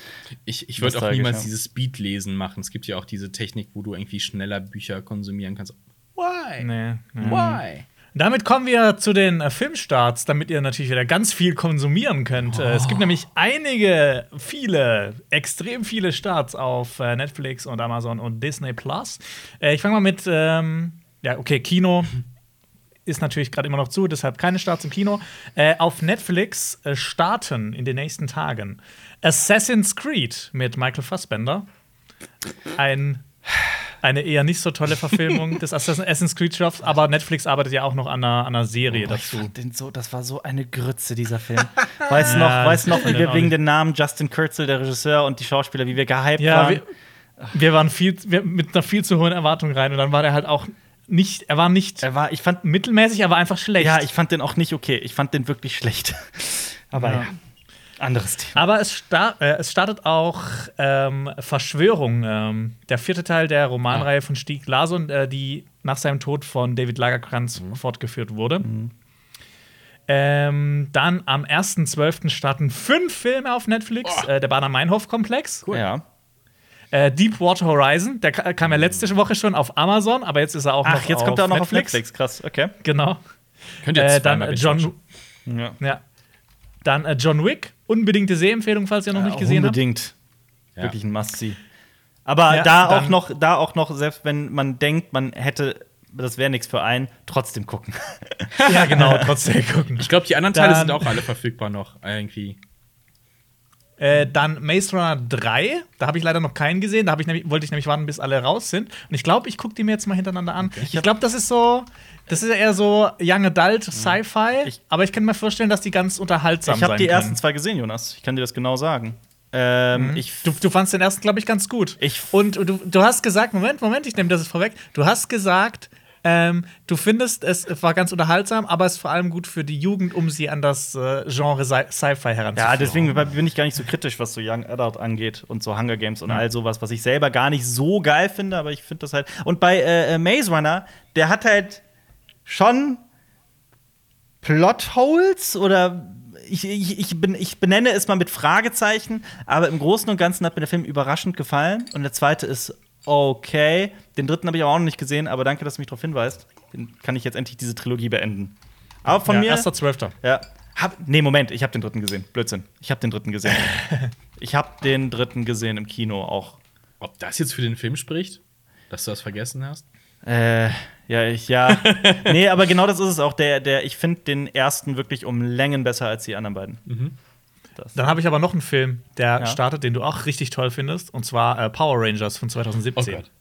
Ich, ich würde auch niemals ja. dieses Speedlesen machen. Es gibt ja auch diese Technik, wo du irgendwie schneller Bücher konsumieren kannst. Why? Nee, nee. Why? Damit kommen wir zu den äh, Filmstarts, damit ihr natürlich wieder ganz viel konsumieren könnt. Äh, es gibt nämlich einige, viele, extrem viele Starts auf äh, Netflix und Amazon und Disney Plus. Äh, ich fange mal mit, ähm, ja, okay, Kino ist natürlich gerade immer noch zu, deshalb keine Starts im Kino. Auf Netflix starten in den nächsten Tagen Assassin's Creed mit Michael Fassbender. Ein eine eher nicht so tolle Verfilmung des Assassin's Creed Shops, aber Netflix arbeitet ja auch noch an einer, an einer Serie ich dazu. so, das war so eine Grütze, dieser Film. Weiß noch, weiß noch, wie wir wegen den Namen Justin Kurzel, der Regisseur und die Schauspieler, wie wir gehypt Ja, waren. wir, wir waren viel, wir, mit einer viel zu hohen Erwartung rein und dann war der halt auch nicht, er war nicht er war, ich fand, mittelmäßig, er war einfach schlecht. ja, ich fand den auch nicht okay. Ich fand den wirklich schlecht. Aber ja, Ja. Anderes Thema. Aber es, sta äh, es startet auch ähm, Verschwörung, ähm, der vierte Teil der Romanreihe von Stieg Larsson, äh, die nach seinem Tod von David Lagerkrantz fortgeführt wurde. Ähm, dann am 1.12. starten fünf Filme auf Netflix. Äh, der Bader-Meinhof-Komplex. Ja. Äh, Deepwater Horizon, der ka- kam ja letzte Woche schon auf Amazon, aber jetzt ist er auch noch Ach, jetzt kommt er auch noch auf Netflix. Krass, okay. Genau. Könnt ihr Äh, jetzt dann äh, John, binge-watchen. Ja. ja. Dann äh, John Wick, unbedingte Sehempfehlung, falls ihr noch nicht gesehen habt. Unbedingt. Ja. Wirklich ein Must-See. Aber Ja, da auch noch, da auch noch, selbst wenn man denkt, man hätte, das wäre nichts für einen, trotzdem gucken. Ja, genau, trotzdem gucken. Ich glaube, die anderen Teile Dann- sind auch alle verfügbar noch, irgendwie. Äh, dann Maze Runner 3, da habe ich leider noch keinen gesehen. Da ich nämlich, wollte ich nämlich warten, bis alle raus sind. Und ich glaube, ich gucke die mir jetzt mal hintereinander an. Ich glaube, das ist so, das ist ja eher so Young Adult Sci-Fi. Ich- Aber ich kann mir vorstellen, dass die ganz unterhaltsam Ich habe sein die können. ersten zwei gesehen, Jonas. Ich kann dir das genau sagen. Ähm, ich, Du, du fandst den ersten, glaube ich, ganz gut. Ich- und du, du hast gesagt, Moment, Moment, ich nehme das vorweg. Du hast gesagt, ähm, du findest, es war ganz unterhaltsam, aber es ist vor allem gut für die Jugend, um sie an das äh, Genre Sci- Sci-Fi heranzuführen. ja, deswegen bin ich gar nicht so kritisch, was so Young Adult angeht und so Hunger Games und all sowas, was ich selber gar nicht so geil finde, aber ich finde das halt. Und bei äh, äh, Maze Runner, der hat halt schon Plotholes oder ich, ich, ich, bin, ich benenne es mal mit Fragezeichen, aber im Großen und Ganzen hat mir der Film überraschend gefallen. Und der zweite ist okay. Den dritten habe ich aber auch noch nicht gesehen, aber danke, dass du mich darauf hinweist. Den kann ich jetzt endlich diese Trilogie beenden. Aber von ja, mir. Erster Zwölfter. Ja. Hab, nee, Moment, ich habe den dritten gesehen. Blödsinn. Ich habe den dritten gesehen. ich habe den dritten gesehen im Kino auch. Ob das jetzt für den Film spricht? Dass du das vergessen hast? Äh, ja, ich, ja. nee, aber genau das ist es auch. Der, der, ich finde den ersten wirklich um Längen besser als die anderen beiden. Das. Dann habe ich aber noch einen Film, der Ja. startet, den du auch richtig toll findest, und zwar äh, Power Rangers von Oh 2017. Gott.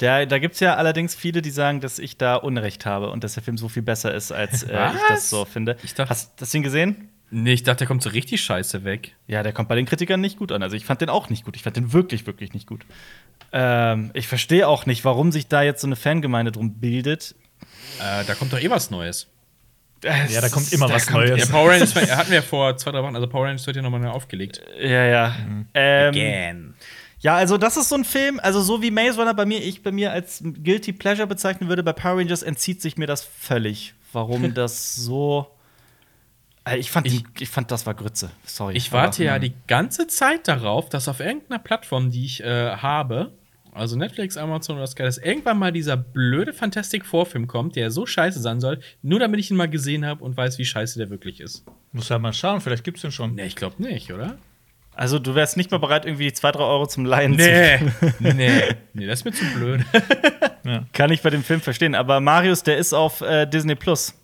Der, da gibt es ja allerdings viele, die sagen, dass ich da Unrecht habe und dass der Film so viel besser ist, als äh, ich das so finde. Ich dachte- Hast du das Ding gesehen? Nee, ich dachte, der kommt so richtig scheiße weg. Ja, der kommt bei den Kritikern nicht gut an. Also ich fand den auch nicht gut. Ich fand den wirklich, wirklich nicht gut. Ähm, ich verstehe auch nicht, warum sich da jetzt so eine Fangemeinde drum bildet. Äh, da kommt doch eh was Neues. Ja, da kommt immer Da was kommt- Neues. Ja, Power Rangers hatten wir ja vor zwei, drei Wochen. Also Power Rangers wird ja nochmal neu aufgelegt. Ja, ja. Ähm, Again. ja, also das ist so ein Film, also so wie Maze Runner bei mir, ich bei mir als Guilty Pleasure bezeichnen würde, bei Power Rangers entzieht sich mir das völlig. Warum das so. Äh, Ich fand, Ich- ich fand, das war Grütze. Sorry. Ich warte Aber- ja die ganze Zeit darauf, dass auf irgendeiner Plattform, die ich äh, habe, also Netflix, Amazon oder Sky, dass irgendwann mal dieser blöde Fantastic Vorfilm kommt, der so scheiße sein soll, nur damit ich ihn mal gesehen habe und weiß, wie scheiße der wirklich ist. Muss ja mal schauen, vielleicht gibt's den schon. Nee, ich glaube nicht, oder? Also, du wärst nicht mal bereit, irgendwie die 2, 3 Euro zum Leihen Nee, nee, nee, das ist mir zu blöd. zu. Kann ich bei dem Film verstehen. Aber Marius, der ist auf äh, Disney Plus.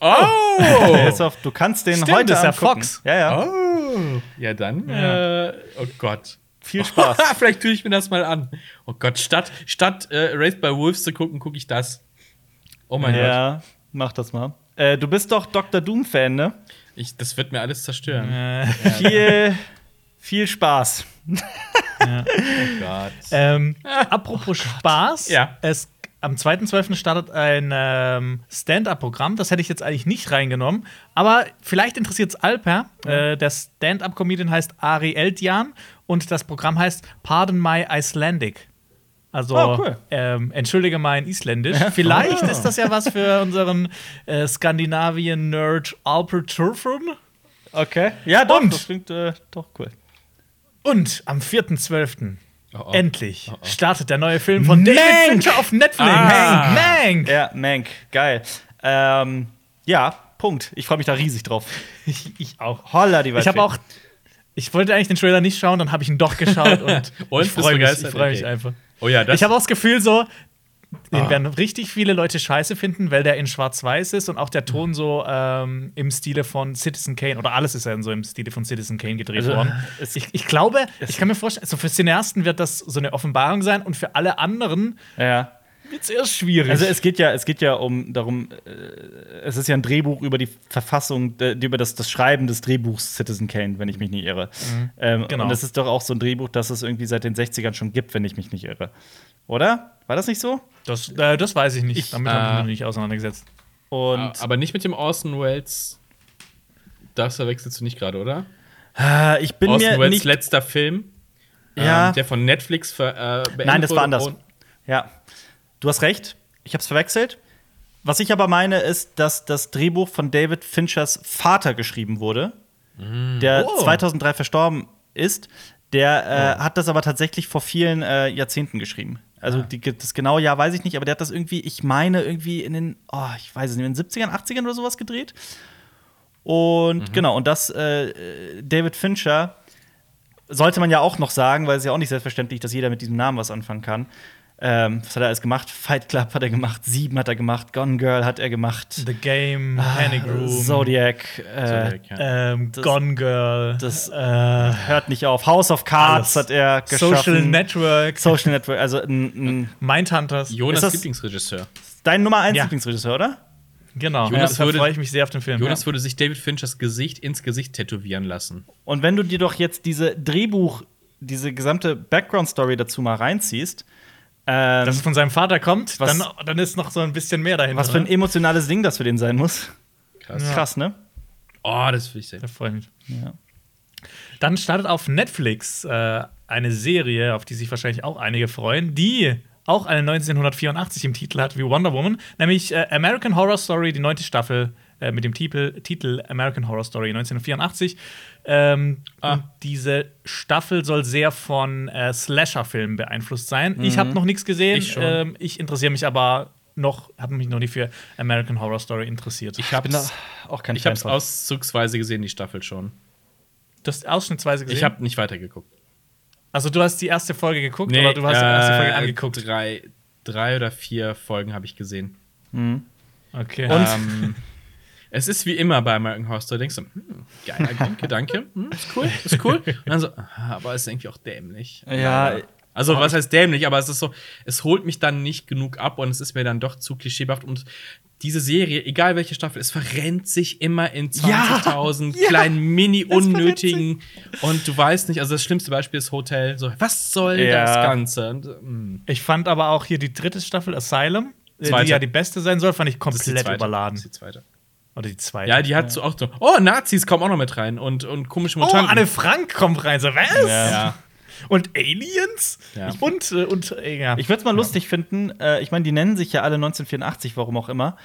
Oh! Der auf, du kannst den Stimmt, heute ist ja angucken. Fox. Ja, ja. Oh! Ja, dann, Äh, oh Gott. Viel Spaß. Vielleicht tue ich mir das mal an. Oh Gott, statt, statt äh, Raised by Wolves zu gucken, gucke ich das. Oh mein Gott. ja, mach das mal. Äh, du bist doch Dr. Doom-Fan, ne? Ich, das wird mir alles zerstören. Äh, Viel, viel Spaß. Oh Gott. ähm, apropos Spaß, Ja. es, am 2.12. startet ein ähm, Stand-up-Programm. Das hätte ich jetzt eigentlich nicht reingenommen. Aber vielleicht interessiert es Alper. Äh, der Stand-up-Comedian heißt Ari Eltian und das Programm heißt Pardon My Icelandic. Also, Oh, cool. ähm, entschuldige mein Isländisch. Vielleicht ist das ja was für unseren äh, Skandinavien-Nerd Alper Turfun. Okay. Ja, doch, Und? das klingt äh, doch cool. Und am 4.12. Oh, oh. endlich startet der neue Film von David Mank! Fincher auf Netflix. Ah. Mank! Ja, Mank, geil. Ähm, ja, Punkt. Ich freue mich da riesig drauf. Ich, ich auch. Holla, die Ich habe auch. Ich wollte eigentlich den Trailer nicht schauen, dann habe ich ihn doch geschaut und, Und, ich freue mich, ich freu mich Okay. einfach. Oh ja, das. Ich habe auch das Gefühl so, Den werden richtig viele Leute scheiße finden, weil der in Schwarz-Weiß ist und auch der Ton so ähm, im Stile von Citizen Kane oder alles ist ja so im Stile von Citizen Kane gedreht Also, worden. es- Ich, ich glaube, ich kann mir vorstellen, so für Cineasten wird das so eine Offenbarung sein und für alle anderen Ja. Wird es erst schwierig. Also es geht ja, es geht ja um darum, äh, es ist ja ein Drehbuch über die Verfassung, äh, über das, das Schreiben des Drehbuchs Citizen Kane, wenn ich mich nicht irre. Ähm, Genau. Und es ist doch auch so ein Drehbuch, das es irgendwie seit den 60ern schon gibt, wenn ich mich nicht irre. Oder? War das nicht so? das, äh, das weiß ich nicht. Ich- Damit habe ich äh, mich noch nicht auseinandergesetzt. Und Aber nicht mit dem Orson Welles. Das verwechselst du nicht gerade, oder? äh, ich bin Orson mir Welles nicht. letzter Film, Ja. ähm, der von Netflix ver, äh, beendet Nein, das war anders. Ja. Du hast recht. Ich habe es verwechselt. Was ich aber meine, ist, dass das Drehbuch von David Finchers Vater geschrieben wurde, der Oh. 2003 verstorben ist. Der äh, hat das aber tatsächlich vor vielen äh, Jahrzehnten geschrieben. Also die, das genaue Jahr weiß ich nicht, aber der hat das irgendwie, ich meine, irgendwie in den, oh, ich weiß es nicht, in den 70ern, 80ern oder sowas gedreht. Und genau, und das äh, David Fincher sollte man ja auch noch sagen, weil es ist ja auch nicht selbstverständlich, dass jeder mit diesem Namen was anfangen kann. Ähm, was hat er alles gemacht? Fight Club hat er gemacht, Sieben hat er gemacht, Gone Girl hat er gemacht, The Game, Panic Room, Zodiac, äh, Zodiac, ja. ähm, Das- Gone Girl, das äh, hört nicht auf. House of Cards Alles. hat er geschaffen. Social Network, Social Network, also ein, Mindhunters. Jonas das- Lieblingsregisseur. dein Nummer 1 Ja. Lieblingsregisseur, oder? Genau, Jonas deshalb würde- freue ich mich sehr auf den Film. Jonas ja. würde sich David Finchers Gesicht ins Gesicht tätowieren lassen. Und wenn du dir doch jetzt diese Drehbuch, diese gesamte Background-Story dazu mal reinziehst, ähm, Dass es von seinem Vater kommt, Was- dann, dann ist noch so ein bisschen mehr dahinter. was für ein ne? emotionales Ding das für den sein muss. Krass. Ja. Krass, ne? Oh, das will ich sehen. Da freue ich mich. Ja. Dann startet auf Netflix äh, eine Serie, auf die sich wahrscheinlich auch einige freuen, die auch eine 1984 im Titel hat wie Wonder Woman, nämlich äh, American Horror Story, die neunte Staffel äh, mit dem Titel, Titel American Horror Story 1984. Ähm, Ah. Und diese Staffel soll sehr von äh, Slasher-Filmen beeinflusst sein. Ich habe noch nichts gesehen. Ich. Ähm, ich interessiere mich aber noch, habe mich noch nicht für American Horror Story interessiert. Ich hab's, auch kein ich hab's von. auszugsweise gesehen, die Staffel schon. du hast ausschnittsweise gesehen. Ich habe nicht weitergeguckt. also du hast die erste Folge geguckt oder du hast die erste Folge äh, angeguckt? Drei, drei oder vier Folgen habe ich gesehen. Okay. Und- Ähm, es ist wie immer bei American Horror Story. Denkst du, hm, geiler Gedanke, hm, ist cool, ist cool. Und dann so, aber es ist irgendwie auch dämlich. Ja, Also, was heißt dämlich? Aber es ist so, es holt mich dann nicht genug ab und es ist mir dann doch zu klischeehaft. Und diese Serie, egal welche Staffel, es verrennt sich immer in 20.000 Ja, kleinen, mini verrennt unnötigen. Und du weißt nicht, also das schlimmste Beispiel ist Hotel. So, was soll Ja. das Ganze? Und, mm, Ich fand aber auch hier die dritte Staffel Asylum, Zweite. die ja die beste sein soll, fand ich das ist die komplett zweite. überladen. Das ist die zweite. Oder die zweite. Ja, die hat so auch so, oh, Nazis kommen auch noch mit rein und, und komische Oh, Mutanten. Anne Frank kommt rein. So, was? ja. Und Aliens? Ja. Und, äh, und äh, ja. Ich würde es mal lustig finden. Äh, ich meine, die nennen sich ja alle 1984, warum auch immer.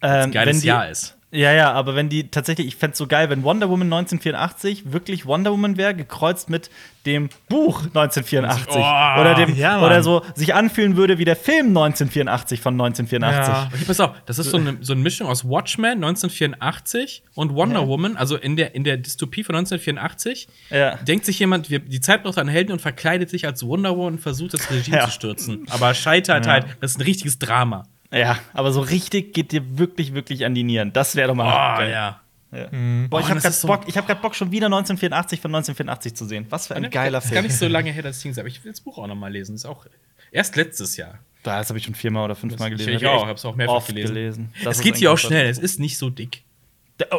Ähm, Geiles wenn die, Jahr ist. Ja, ja, aber wenn die tatsächlich, ich fände es so geil, wenn Wonder Woman 1984 wirklich Wonder Woman wäre, gekreuzt mit dem Buch 1984. Oh, oder, dem, ja, oder so sich anfühlen würde wie der Film 1984 von 1984. Ja. Okay, pass auf, das ist so eine, so eine Mischung aus Watchmen 1984 und Wonder Woman, also in der, in der Dystopie von 1984. Ja. Denkt sich jemand, wir, die Zeit braucht einen Helden und verkleidet sich als Wonder Woman und versucht, das Regime Ja. zu stürzen. Aber scheitert halt, das ist ein richtiges Drama. Ja, aber so richtig geht dir wirklich, wirklich an die Nieren. Das wäre doch mal Oh, geil. ja. Ja. Mhm. Boah, ich Oh, habe gerade so- Bock, ich hab grad Bock, schon wieder 1984 von 1984 zu sehen. Was für ein geiler Das ist gar Film. nicht so lange her, dass ich gesehen habe. Ich will das Buch auch noch mal lesen. Das ist auch erst letztes Jahr. Das habe ich schon viermal oder fünfmal gelesen. ich Hab auch, echt hab's auch mehrfach gelesen. Das es geht hier auch schnell, es ist nicht so dick.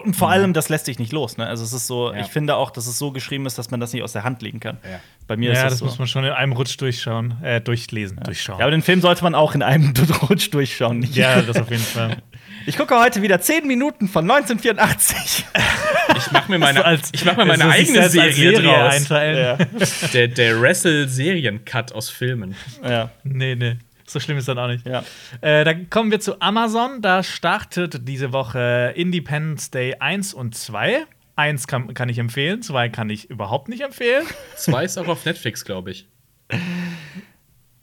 Und vor allem, das lässt sich nicht los. Ne? Also es ist so, Ja. ich finde auch, dass es so geschrieben ist, dass man das nicht aus der Hand legen kann. Ja. Bei mir ja, ist das das, so. muss man schon in einem Rutsch durchschauen, äh, durchlesen, durchschauen. ja, aber den Film sollte man auch in einem Rutsch durchschauen. Nicht? ja, das auf jeden Fall. Ich gucke heute wieder 10 Minuten von 1984. Ich mache mir meine, So als- ich mach mir meine so eigene selbst als Serie, draus. einteilen. Der, der Wrestle-Serien-Cut aus Filmen. ja, Nee, nee. So schlimm ist das auch nicht. ja. Äh, dann kommen wir zu Amazon. Da startet diese Woche Independence Day 1 und 2. Eins kann, kann ich empfehlen, zwei kann ich überhaupt nicht empfehlen. Zwei ist auch auf Netflix, glaube ich.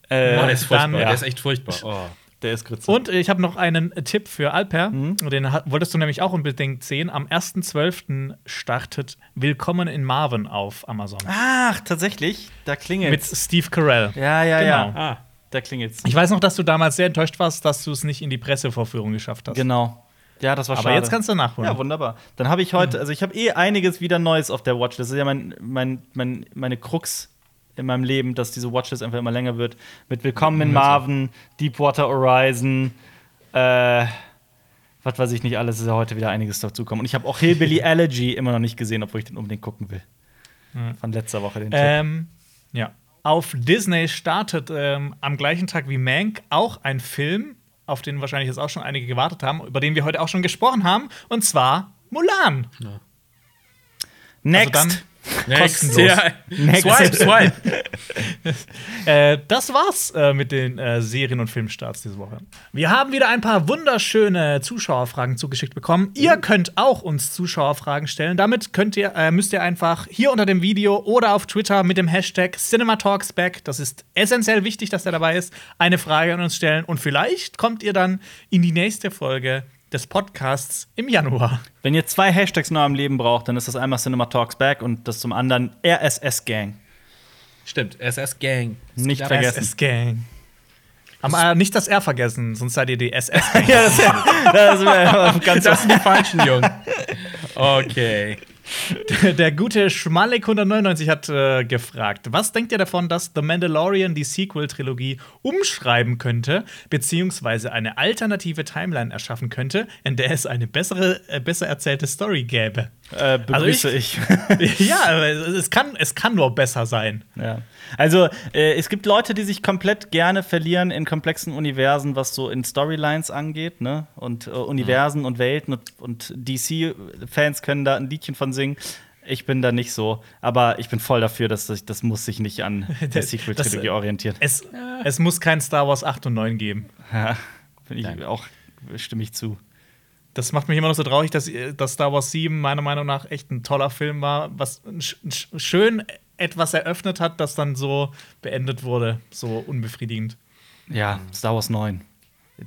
Äh, Oh, der ist furchtbar. dann- Der ist echt furchtbar. Oh. der ist Grütze. Und ich habe noch einen Tipp für Alper. Den hat, wolltest du nämlich auch unbedingt sehen. Am 1.12. startet Willkommen in Marvin auf Amazon. Ach, tatsächlich, da klingelt Mit Steve Carell. Ja, ja, Genau. ja. Ah. Da klingelt's. Ich weiß noch, dass du damals sehr enttäuscht warst, dass du es nicht in die Pressevorführung geschafft hast. Genau. Ja, das war Aber schade. jetzt kannst du nachholen. Ja, wunderbar. Dann habe ich heute, also ich habe eh einiges wieder Neues auf der Watchlist. Das ist ja mein, mein, mein, meine Krux in meinem Leben, dass diese Watchlist einfach immer länger wird. Mit Willkommen in Marvin, Deepwater Horizon, äh, was weiß ich nicht alles, ist ja heute wieder einiges dazukommen. Und ich habe auch Hillbilly Allergy immer noch nicht gesehen, obwohl ich den unbedingt gucken will. Von letzter Woche den Tipp. Ähm, ja. Auf Disney startet ähm, am gleichen Tag wie Mank auch ein Film, auf den wahrscheinlich jetzt auch schon einige gewartet haben, über den wir heute auch schon gesprochen haben, und zwar Mulan. Next. dann- Next. Kostenlos. Ja. Next. Swipe, swipe. Äh, das war's äh, mit den äh, Serien- und Filmstarts diese Woche. Wir haben wieder ein paar wunderschöne Zuschauerfragen zugeschickt bekommen. Ihr könnt auch uns Zuschauerfragen stellen. Damit könnt ihr, äh, müsst ihr einfach hier unter dem Video oder auf Twitter mit dem Hashtag CinemaTalksBack, das ist essentiell wichtig, dass der dabei ist, eine Frage an uns stellen. Und vielleicht kommt ihr dann in die nächste Folge des Podcasts im Januar. Wenn ihr zwei Hashtags in eurem Leben braucht, dann ist das einmal Cinema Talks Back und das zum anderen RSS Gang. Stimmt, SS Gang. Nicht vergessen. SS-Gang. Haben äh, nicht das R vergessen, sonst seid ihr die SS-Gang. ja, das, das ganz Das sind die falschen Jungen. Okay. Der gute Schmalek 199 hat äh, gefragt, was denkt ihr davon, dass The Mandalorian die Sequel-Trilogie umschreiben könnte, beziehungsweise eine alternative Timeline erschaffen könnte, in der es eine bessere, äh, besser erzählte Story gäbe? äh, begrüße Also ich. ja, aber es kann, es kann nur besser sein. Ja. Also, äh, es gibt Leute, die sich komplett gerne verlieren in komplexen Universen, was so in Storylines angeht, ne? Und äh, Universen und Welten und, und DC-Fans können da ein Liedchen von singen. Ich bin da nicht so, aber ich bin voll dafür, dass das, das muss sich nicht an der Sequel-Trilogie das- orientieren. Es, es muss kein Star Wars 8 und 9 geben. Ja, bin ich auch, stimme ich zu. Das macht mich immer noch so traurig, dass, dass Star Wars 7 meiner Meinung nach echt ein toller Film war, was sch sch schön etwas eröffnet hat, das dann so beendet wurde, so unbefriedigend. Ja, Star Wars 9.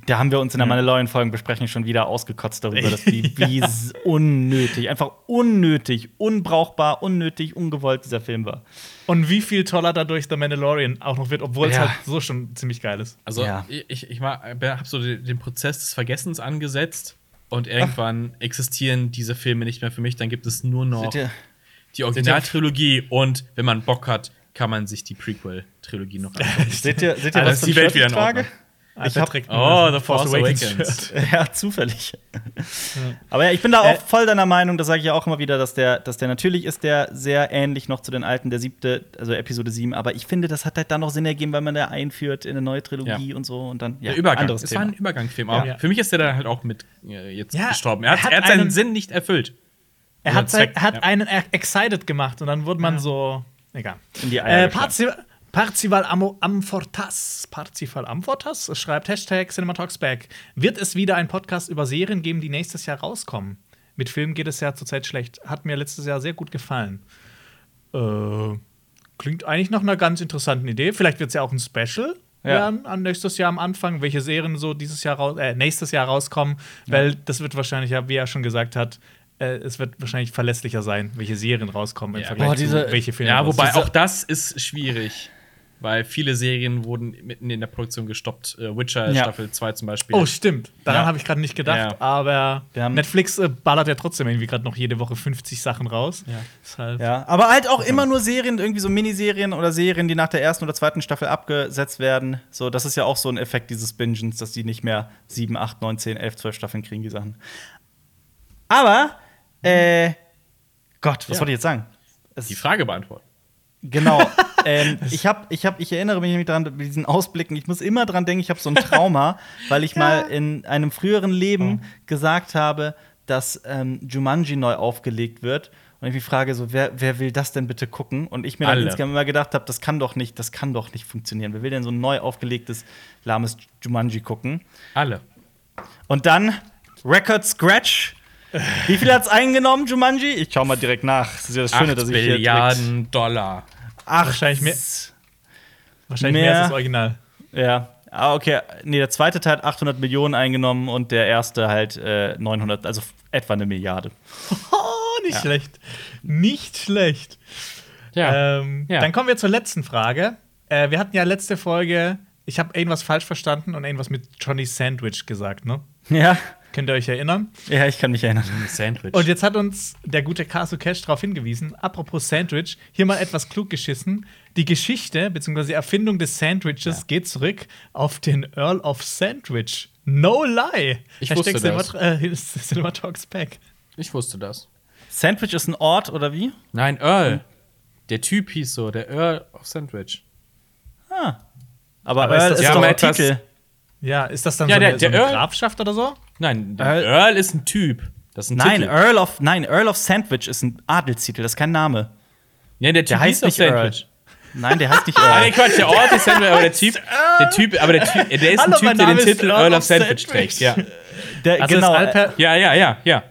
Da haben wir uns in der Mandalorian-Folgenbesprechung schon wieder ausgekotzt darüber, dass wie, wie unnötig, einfach unnötig, unbrauchbar, unnötig, ungewollt dieser Film war. Und wie viel toller dadurch The Mandalorian auch noch wird, obwohl es Ja. halt so schon ziemlich geil ist. Also, Ja. ich, ich habe so den, Prozess des Vergessens angesetzt und irgendwann existieren diese Filme nicht mehr für mich. Dann gibt es nur noch? Die Originaltrilogie und wenn man Bock hat, kann man sich die Prequel-Trilogie noch anschauen. Seht ihr, seht ihr Also was für die Welt wieder ich in? Ordnung. Alter hab- Oh, The Force Awakens. Ja, zufällig. Aber ja, ich bin da Äh, auch voll deiner Meinung, das sage ich ja auch immer wieder, dass der, dass der natürlich ist der sehr ähnlich noch zu den alten, der siebte, also Episode 7, aber ich finde, das hat halt dann noch Sinn ergeben, weil man da einführt in eine neue Trilogie Ja. und so und dann ja, Der Übergang. anderes Es Thema. war ein Übergangsfilm. Aber Ja. für mich ist der dann halt auch mit äh, jetzt Ja, gestorben. Er hat, er hat er hat seinen einen- Sinn nicht erfüllt. Er hat, Zweck, er hat ja. einen excited gemacht und dann wurde man so. Egal. In die Eier Äh. Parzi Parzival Amo Amfortas. Parzival Amfortas schreibt Hashtag CinemaTalksBack. Wird es wieder einen Podcast über Serien geben, die nächstes Jahr rauskommen? Mit Filmen geht es ja zurzeit schlecht. Hat mir letztes Jahr sehr gut gefallen. Äh, klingt eigentlich nach einer ganz interessanten Idee. Vielleicht wird es ja auch ein Special Ja. an nächstes Jahr am Anfang, welche Serien so dieses Jahr raus, äh, nächstes Jahr rauskommen, weil das wird wahrscheinlich, ja, wie er schon gesagt hat, äh, es wird wahrscheinlich verlässlicher sein, welche Serien rauskommen im Ja, Vergleich boah, diese- zu welche Filme. Ja, wobei auch das ist schwierig. Weil viele Serien wurden mitten in der Produktion gestoppt. Äh, Witcher Ja. Staffel 2 zum Beispiel. Oh, stimmt. Daran Ja. habe ich gerade nicht gedacht. Ja. Aber Netflix äh, ballert ja trotzdem irgendwie gerade noch jede Woche 50 Sachen raus. Ja. Deshalb, Ja, aber halt auch immer nur Serien, irgendwie so Miniserien oder Serien, die nach der ersten oder zweiten Staffel abgesetzt werden. So, das ist ja auch so ein Effekt dieses Bingens, dass die nicht mehr 7, 8, 9, 10, 11, 12 Staffeln kriegen, die Sachen. Aber, äh, Gott, was Ja. wollte ich jetzt sagen? Es- Die Frage beantworten. Genau. ähm, ich, hab, ich, hab, ich erinnere mich nämlich daran, mit diesen Ausblicken. Ich muss immer dran denken, ich habe so ein Trauma, weil ich mal in einem früheren Leben gesagt habe, dass ähm, Jumanji neu aufgelegt wird. Und ich mich frage so, wer, wer will das denn bitte gucken? Und ich mir dann insgesamt immer gedacht habe, das kann doch nicht, das kann doch nicht funktionieren. Wer will denn so ein neu aufgelegtes, lahmes Jumanji gucken? Alle. Und dann Record Scratch. Wie viel hat's eingenommen, Jumanji? Ich schau mal direkt nach. Das ist ja das Schöne, 8 dass ich hier Milliarden Dollar. Acht. Wahrscheinlich mehr- Wahrscheinlich Mehr- mehr als das Original. Ja. Ah, okay. Nee, der zweite Teil hat 800 Millionen eingenommen und der erste halt äh, 900, also etwa eine Milliarde. Oh, nicht schlecht. Nicht schlecht. Ja. Ähm, Ja. Dann kommen wir zur letzten Frage. Äh, wir hatten ja letzte Folge ich habe irgendwas falsch verstanden und irgendwas mit Johnny Sandwich gesagt, ne? Ja. Könnt ihr euch erinnern? Ja, ich kann mich erinnern. Sandwich. Und jetzt hat uns der gute Casu Cash darauf hingewiesen, apropos Sandwich, hier mal etwas klug geschissen. Die Geschichte bzw. die Erfindung des Sandwiches geht zurück auf den Earl of Sandwich. No lie. Ich wusste das. Äh, Cinema Talks Back. ich wusste das. Sandwich ist ein Ort, oder wie? Nein, Earl. Der Typ hieß so, der Earl of Sandwich. Ah. Aber, Aber ist Earl das ist, ja doch ein Titel. Ja, ist das dann Ja, so, der- eine, so der eine Earl- Grafschaft oder so? Nein, der Earl- Earl, ist ein Typ. Das ist ein Nein, Titel. Earl of, nein, Earl of Sandwich ist ein Adelstitel, das ist kein Name. Ja, der Typ Der heißt nicht doch Sandwich. Earl. Nein, der heißt nicht Ah, nee, Earl. Quatsch, der Ort ist Sandwich, aber der Typ, der Typ, aber der Typ, der ist ein Hallo, Typ, der den Titel Earl of of Sandwich Sandwich. trägt. Ja, Der, Also genau, Alper, ja, ja, ja. ja.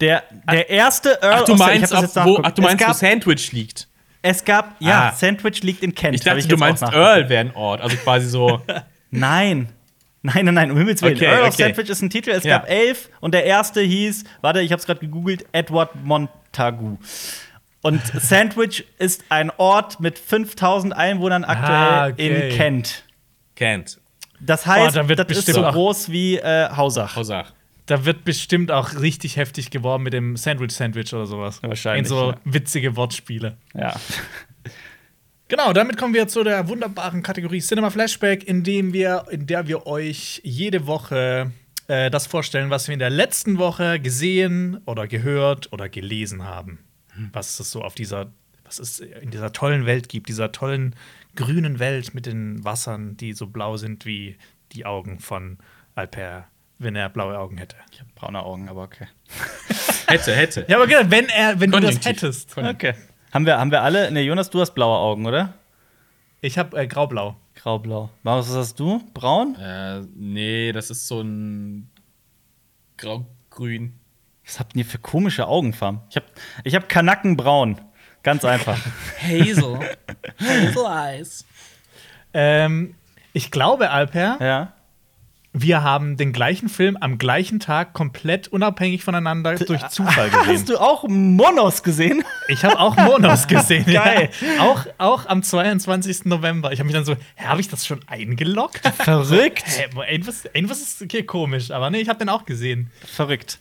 der, der erste Earl Ach, du of ich meinst, ob, jetzt wo, ach, du meinst es wo gab, Sandwich liegt? es gab, ja, Ah. Sandwich liegt in Kent. Ich dachte, jetzt du meinst. Earl wäre ein Ort. Also quasi so. Nein. Nein, nein, nein, um Himmels Willen. Okay, Earl of okay. Sandwich ist ein Titel, es Ja. gab elf und der erste hieß, warte, ich hab's gerade gegoogelt, Edward Montagu. Und Sandwich ist ein Ort mit 5000 Einwohnern aktuell Ah, okay. in Kent. Kent. Das heißt, Oh, da wird das ist bestimmt so auch- groß wie äh, Hausach. Hausach. Da wird bestimmt auch richtig heftig geworben mit dem Sandwich-Sandwich oder sowas. Wahrscheinlich, In so ja. witzige Wortspiele. Ja. Genau, damit kommen wir zu der wunderbaren Kategorie Cinema Flashback, in, dem wir, in der wir euch jede Woche äh, das vorstellen, was wir in der letzten Woche gesehen oder gehört oder gelesen haben. Was es so auf dieser, was es in dieser tollen Welt gibt, dieser tollen grünen Welt mit den Wassern, die so blau sind wie die Augen von Alper, wenn er blaue Augen hätte. Ich habe braune Augen, aber okay. Hätte, hätte. Ja, aber genau, wenn er, wenn du das Konjunktiv. hättest. Okay. Haben wir, haben wir alle? Ne, Jonas, du hast blaue Augen, oder? Ich habe äh, graublau. Graublau. Was hast du? Braun? Äh, nee, das ist so ein grau-grün. Was habt ihr für komische Augenfarben? Ich habe ich hab Kanackenbraun. Ganz einfach. Hazel. Hazel Eyes. Ähm, ich glaube, Alper, ja. Wir haben den gleichen Film am gleichen Tag komplett unabhängig voneinander durch Zufall gesehen. Hast du auch Monos gesehen? Ich habe auch Monos gesehen. Geil. Ja. Auch, auch am 22. November. Ich habe mich dann so, habe ich das schon eingeloggt? Verrückt. Hä, wo- irgendwas, irgendwas ist hier komisch, aber nee, ich habe den auch gesehen. Verrückt.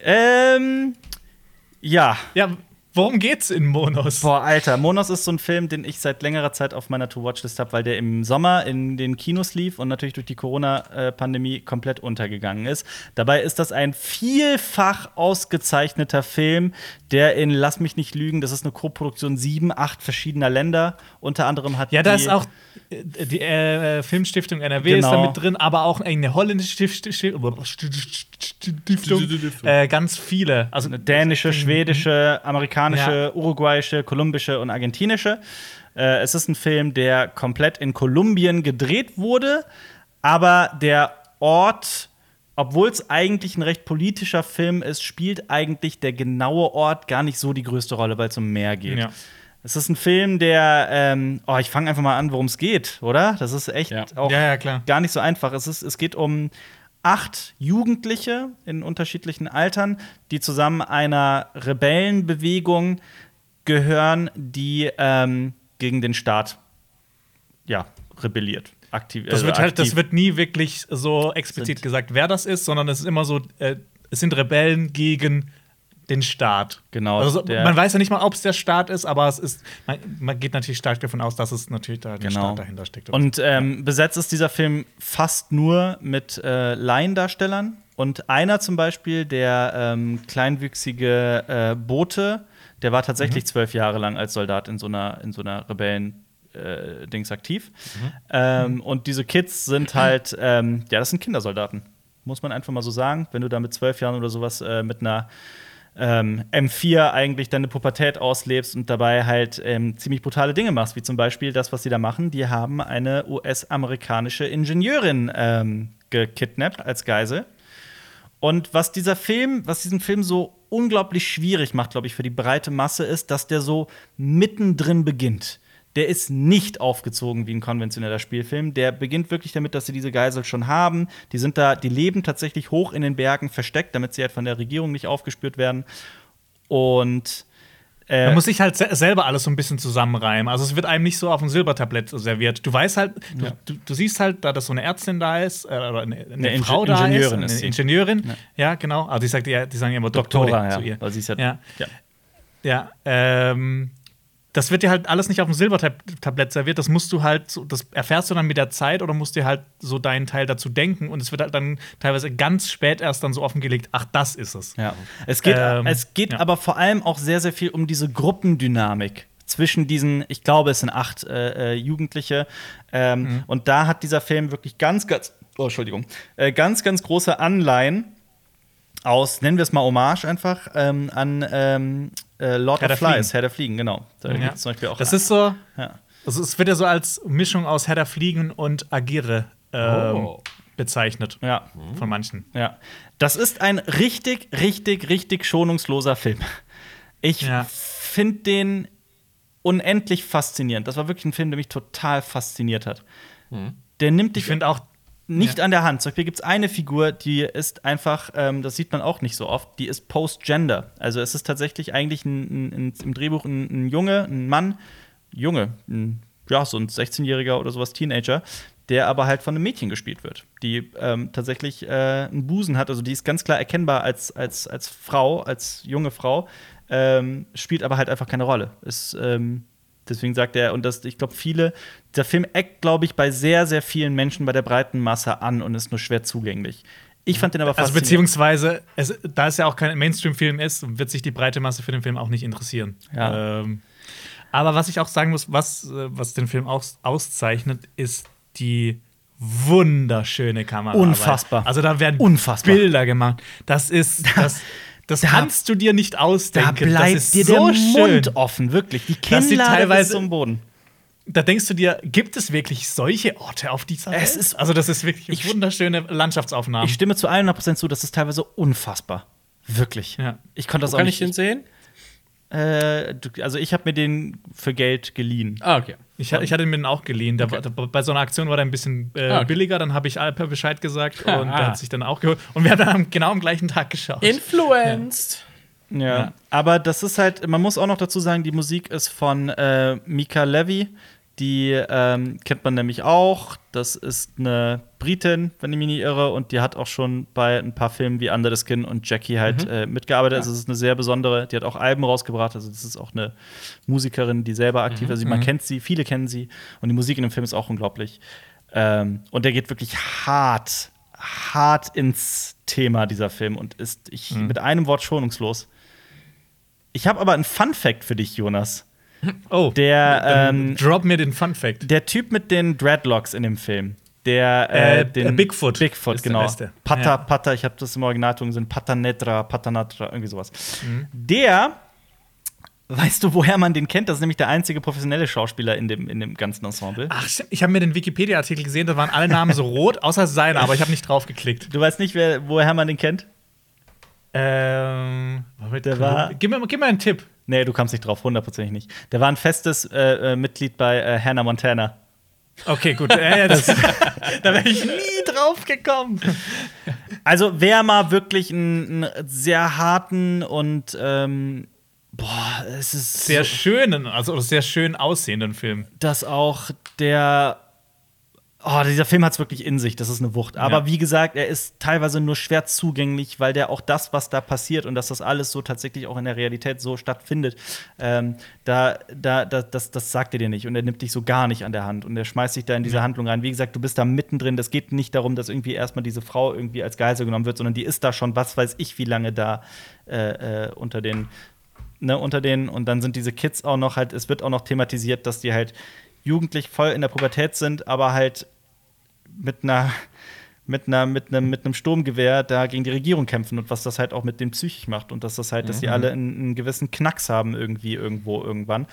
Ähm. Ja. Ja, worum geht's in Monos? Boah, Alter, Monos ist so ein Film, den ich seit längerer Zeit auf meiner To-Watch-List habe, weil der im Sommer in den Kinos lief und natürlich durch die Corona-Pandemie komplett untergegangen ist. Dabei ist das ein vielfach ausgezeichneter Film, der in Lass mich nicht lügen, das ist eine Co-Produktion sieben, acht verschiedener Länder. Unter anderem hat Ja, da ist auch äh, die äh, Filmstiftung NRW ist Genau. da mit drin, aber auch eine holländische Stift- Stift- Stiftung. Äh, ganz viele. Also eine dänische, schwedische, amerikanische, Ja. uruguayische, kolumbische und argentinische. Äh, es ist ein Film, der komplett in Kolumbien gedreht wurde, aber der Ort, obwohl es eigentlich ein recht politischer Film ist, spielt eigentlich der genaue Ort gar nicht so die größte Rolle, weil es um Meer geht. Ja. Es ist ein Film, der, ähm, oh, ich fange einfach mal an, worum es geht, oder? Das ist echt Ja. auch Ja, ja, klar. gar nicht so einfach. Es, ist, es geht um acht Jugendliche in unterschiedlichen Altern, die zusammen einer Rebellenbewegung gehören, die ähm, gegen den Staat ja, rebelliert. Aktiv, Das also wird halt, das aktiv. wird nie wirklich so explizit Sind- gesagt, wer das ist, sondern es ist immer so, äh, es sind Rebellen gegen den Staat. Genau, Also, der- man weiß ja nicht mal, ob es der Staat ist, aber es ist, man, man geht natürlich stark davon aus, dass es natürlich da der Genau. Staat dahinter steckt. Und ähm, besetzt ist dieser Film fast nur mit äh, Laiendarstellern. Und einer zum Beispiel, der ähm, kleinwüchsige äh, Bote, der war tatsächlich zwölf Jahre lang als Soldat in so einer, in so einer Rebellen-Dings aktiv. Ähm, und diese Kids sind halt, ähm, ja, das sind Kindersoldaten. Muss man einfach mal so sagen. Wenn du da mit zwölf Jahren oder sowas äh, mit einer ähm, M4 eigentlich deine Pubertät auslebst und dabei halt ähm, ziemlich brutale Dinge machst, wie zum Beispiel das, was sie da machen. Die haben eine US-amerikanische Ingenieurin ähm, gekidnappt als Geisel. Und was dieser Film, was diesen Film so unglaublich schwierig macht, glaube ich, für die breite Masse, ist, dass der so mittendrin beginnt. Der ist nicht aufgezogen wie ein konventioneller Spielfilm. Der beginnt wirklich damit, dass sie diese Geisel schon haben. Die sind da, die leben tatsächlich hoch in den Bergen versteckt, damit sie halt von der Regierung nicht aufgespürt werden. Und Äh, Man muss sich halt se selber alles so ein bisschen zusammenreimen. Also es wird einem nicht so auf dem Silbertablett serviert. Du weißt halt, ja. du, du, siehst halt, da dass so eine Ärztin da ist, äh, oder eine, eine, eine Frau da Ingenieurin ist, eine Ingenieurin. Ja. ja, genau. Also die, sagt, die, die sagen immer Doktorin Doktora, zu ihr. Also ja, ja. ja. ja ähm, das wird dir halt alles nicht auf dem Silbertablett serviert. Das musst du halt, das erfährst du dann mit der Zeit oder musst dir halt so deinen Teil dazu denken. Und es wird halt dann teilweise ganz spät erst dann so offengelegt, ach, das ist es. Ja. Es geht, ähm, es geht ja. aber vor allem auch sehr, sehr viel um diese Gruppendynamik zwischen diesen, ich glaube, es sind acht äh, äh, Jugendliche. Ähm, mhm. Und da hat dieser Film wirklich ganz, ganz, oh, Entschuldigung, äh, ganz, ganz große Anleihen aus, nennen wir es mal Hommage einfach, ähm, an ähm, äh, Lord Herr of Flies, Herr der Fliegen, genau. Da ja. zum Beispiel auch das ist so, ja. also es wird ja so als Mischung aus Herr der Fliegen und Agire ähm, oh. bezeichnet. Ja. Von manchen. Ja. Das ist ein richtig, richtig, richtig schonungsloser Film. Ich ja. finde den unendlich faszinierend. Das war wirklich ein Film, der mich total fasziniert hat. Mhm. Der nimmt dich. Ich finde auch nicht ja. an der Hand. Zum Beispiel gibt es eine Figur, die ist einfach, ähm, das sieht man auch nicht so oft, die ist post-gender. Also es ist tatsächlich eigentlich ein, ein, ein, im Drehbuch ein, Junge, ein Mann, Junge, ja, so ein 16-Jähriger oder sowas, Teenager, der aber halt von einem Mädchen gespielt wird, die ähm, tatsächlich äh, einen Busen hat. Also die ist ganz klar erkennbar als, als, als Frau, als junge Frau, ähm, spielt aber halt einfach keine Rolle. Ist ähm, Deswegen sagt er, und das, ich glaube, viele, der Film eckt, glaube ich, bei sehr, sehr vielen Menschen bei der breiten Masse an und ist nur schwer zugänglich. Ich fand den aber Also beziehungsweise, es, da es ja auch kein Mainstream-Film ist, wird sich die breite Masse für den Film auch nicht interessieren. Ja. Ähm, aber was ich auch sagen muss, was, was den Film auch auszeichnet, ist die wunderschöne Kamera. Unfassbar. Also da werden Unfassbar. Bilder gemacht. Das ist das Das da, kannst du dir nicht ausdenken. Da bleibt dir so der Mund schön. offen, wirklich. Die Kinnlade teilweise zum Boden. Da denkst du dir, gibt es wirklich solche Orte auf dieser Welt? Es ist, also das ist wirklich eine wunderschöne Landschaftsaufnahme. Ich stimme zu 100% zu, das ist teilweise unfassbar. Wirklich. Ja. Ich konnte das Wo auch kann nicht. Kann ich den sehen? Äh, also ich habe mir den für Geld geliehen. Ah, okay. Ich, ich hatte mir den auch geliehen. Okay. Da, da, bei so einer Aktion war der ein bisschen äh, ah, okay. billiger. Dann habe ich Alper Bescheid gesagt ah, und ah. der hat sich dann auch geholt. Und wir haben dann genau am gleichen Tag geschaut. Influenced. Ja. ja. aber das ist halt, man muss auch noch dazu sagen, die Musik ist von äh, Mika Levy. Die ähm, kennt man nämlich auch. Das ist eine Britin, wenn ich mich nicht irre, und die hat auch schon bei ein paar Filmen wie Under the Skin und Jackie halt mhm. äh, mitgearbeitet. Ja. Also es ist eine sehr besondere, die hat auch Alben rausgebracht. Also das ist auch eine Musikerin, die selber aktiv ist. Mhm. Also man mhm. kennt sie, viele kennen sie. Und die Musik in dem Film ist auch unglaublich. Ähm, und der geht wirklich hart, hart ins Thema, dieser Film, und ist ich, mhm. mit einem Wort schonungslos. Ich habe aber einen Fun Fact für dich, Jonas. Oh, der ähm, drop mir den Fun Fact. Der Typ mit den Dreadlocks in dem Film. Der, äh, äh, den Bigfoot. Bigfoot, genau. Pata, ja. Pata, ich habe das im Originalton sind Patanetra, Patanatra, irgendwie sowas. Mhm. Der, weißt du, woher man den kennt? Das ist nämlich der einzige professionelle Schauspieler in dem, in dem ganzen Ensemble. Ach, ich habe mir den Wikipedia-Artikel gesehen, da waren alle Namen so rot, außer seiner, aber ich habe nicht drauf geklickt. Du weißt nicht, wer, woher man den kennt? Ähm, der war. Gib mir, gib mir einen Tipp. Nee, du kamst nicht drauf, hundertprozentig nicht. Der war ein festes äh, äh, Mitglied bei äh, Hannah Montana. Okay, gut. Äh, das, da wäre ich nie drauf gekommen. Also, wer mal wirklich einen, einen sehr harten und ähm, boah, es ist sehr so, schönen, also sehr schön aussehenden Film. Das auch der Oh, dieser Film hat es wirklich in sich, das ist eine Wucht. Aber ja. wie gesagt, er ist teilweise nur schwer zugänglich, weil der auch das, was da passiert und dass das alles so tatsächlich auch in der Realität so stattfindet, ähm, da, da, da, das, das sagt er dir nicht und er nimmt dich so gar nicht an der Hand und er schmeißt dich da in diese ja. Handlung rein. Wie gesagt, du bist da mittendrin. Das geht nicht darum, dass irgendwie erstmal diese Frau irgendwie als Geisel genommen wird, sondern die ist da schon, was weiß ich, wie lange da äh, äh, unter den, ne, unter den und dann sind diese Kids auch noch halt, es wird auch noch thematisiert, dass die halt jugendlich voll in der Pubertät sind, aber halt mit einer mit einer mit einem mit einem Sturmgewehr da gegen die Regierung kämpfen und was das halt auch mit denen psychisch macht und dass das halt, dass die mhm. alle einen, einen, gewissen Knacks haben irgendwie irgendwo irgendwann.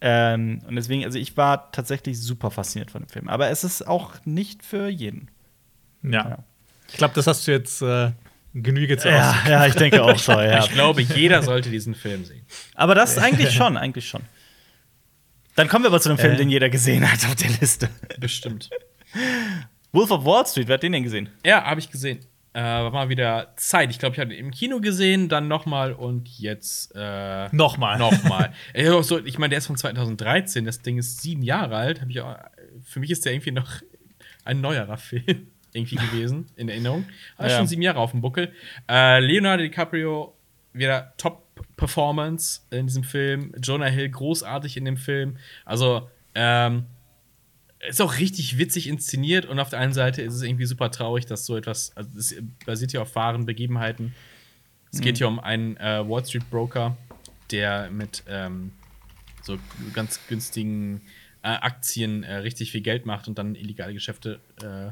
Ähm, und deswegen, also ich war tatsächlich super fasziniert von dem Film. Aber es ist auch nicht für jeden. Ja. ja. Ich glaube, das hast du jetzt äh, Genüge zu ja, ja, ich denke auch so. Ja. Ich glaube, jeder sollte diesen Film sehen. Aber das eigentlich schon, eigentlich schon. Dann kommen wir aber zu einem Film, äh. den jeder gesehen hat auf der Liste. Bestimmt. Wolf of Wall Street, wer hat den denn gesehen? Ja, habe ich gesehen. äh, war mal wieder Zeit. Ich glaube, ich hatte ihn im Kino gesehen, dann nochmal und jetzt äh, Nochmal. Nochmal. ich auch so, ich meine, der ist von 2013, das Ding ist sieben Jahre alt. Ich auch, für mich ist der irgendwie noch ein neuerer Film irgendwie gewesen, in Erinnerung. Aber Ja. schon sieben Jahre auf dem Buckel. Äh, Leonardo DiCaprio, wieder Top-Performance in diesem Film. Jonah Hill großartig in dem Film. Also, ähm, ist auch richtig witzig inszeniert und auf der einen Seite ist es irgendwie super traurig, dass so etwas, also es basiert ja auf wahren Begebenheiten. Es geht hier um einen äh, Wall Street Broker, der mit ähm, so ganz günstigen äh, Aktien äh, richtig viel Geld macht und dann illegale Geschäfte äh,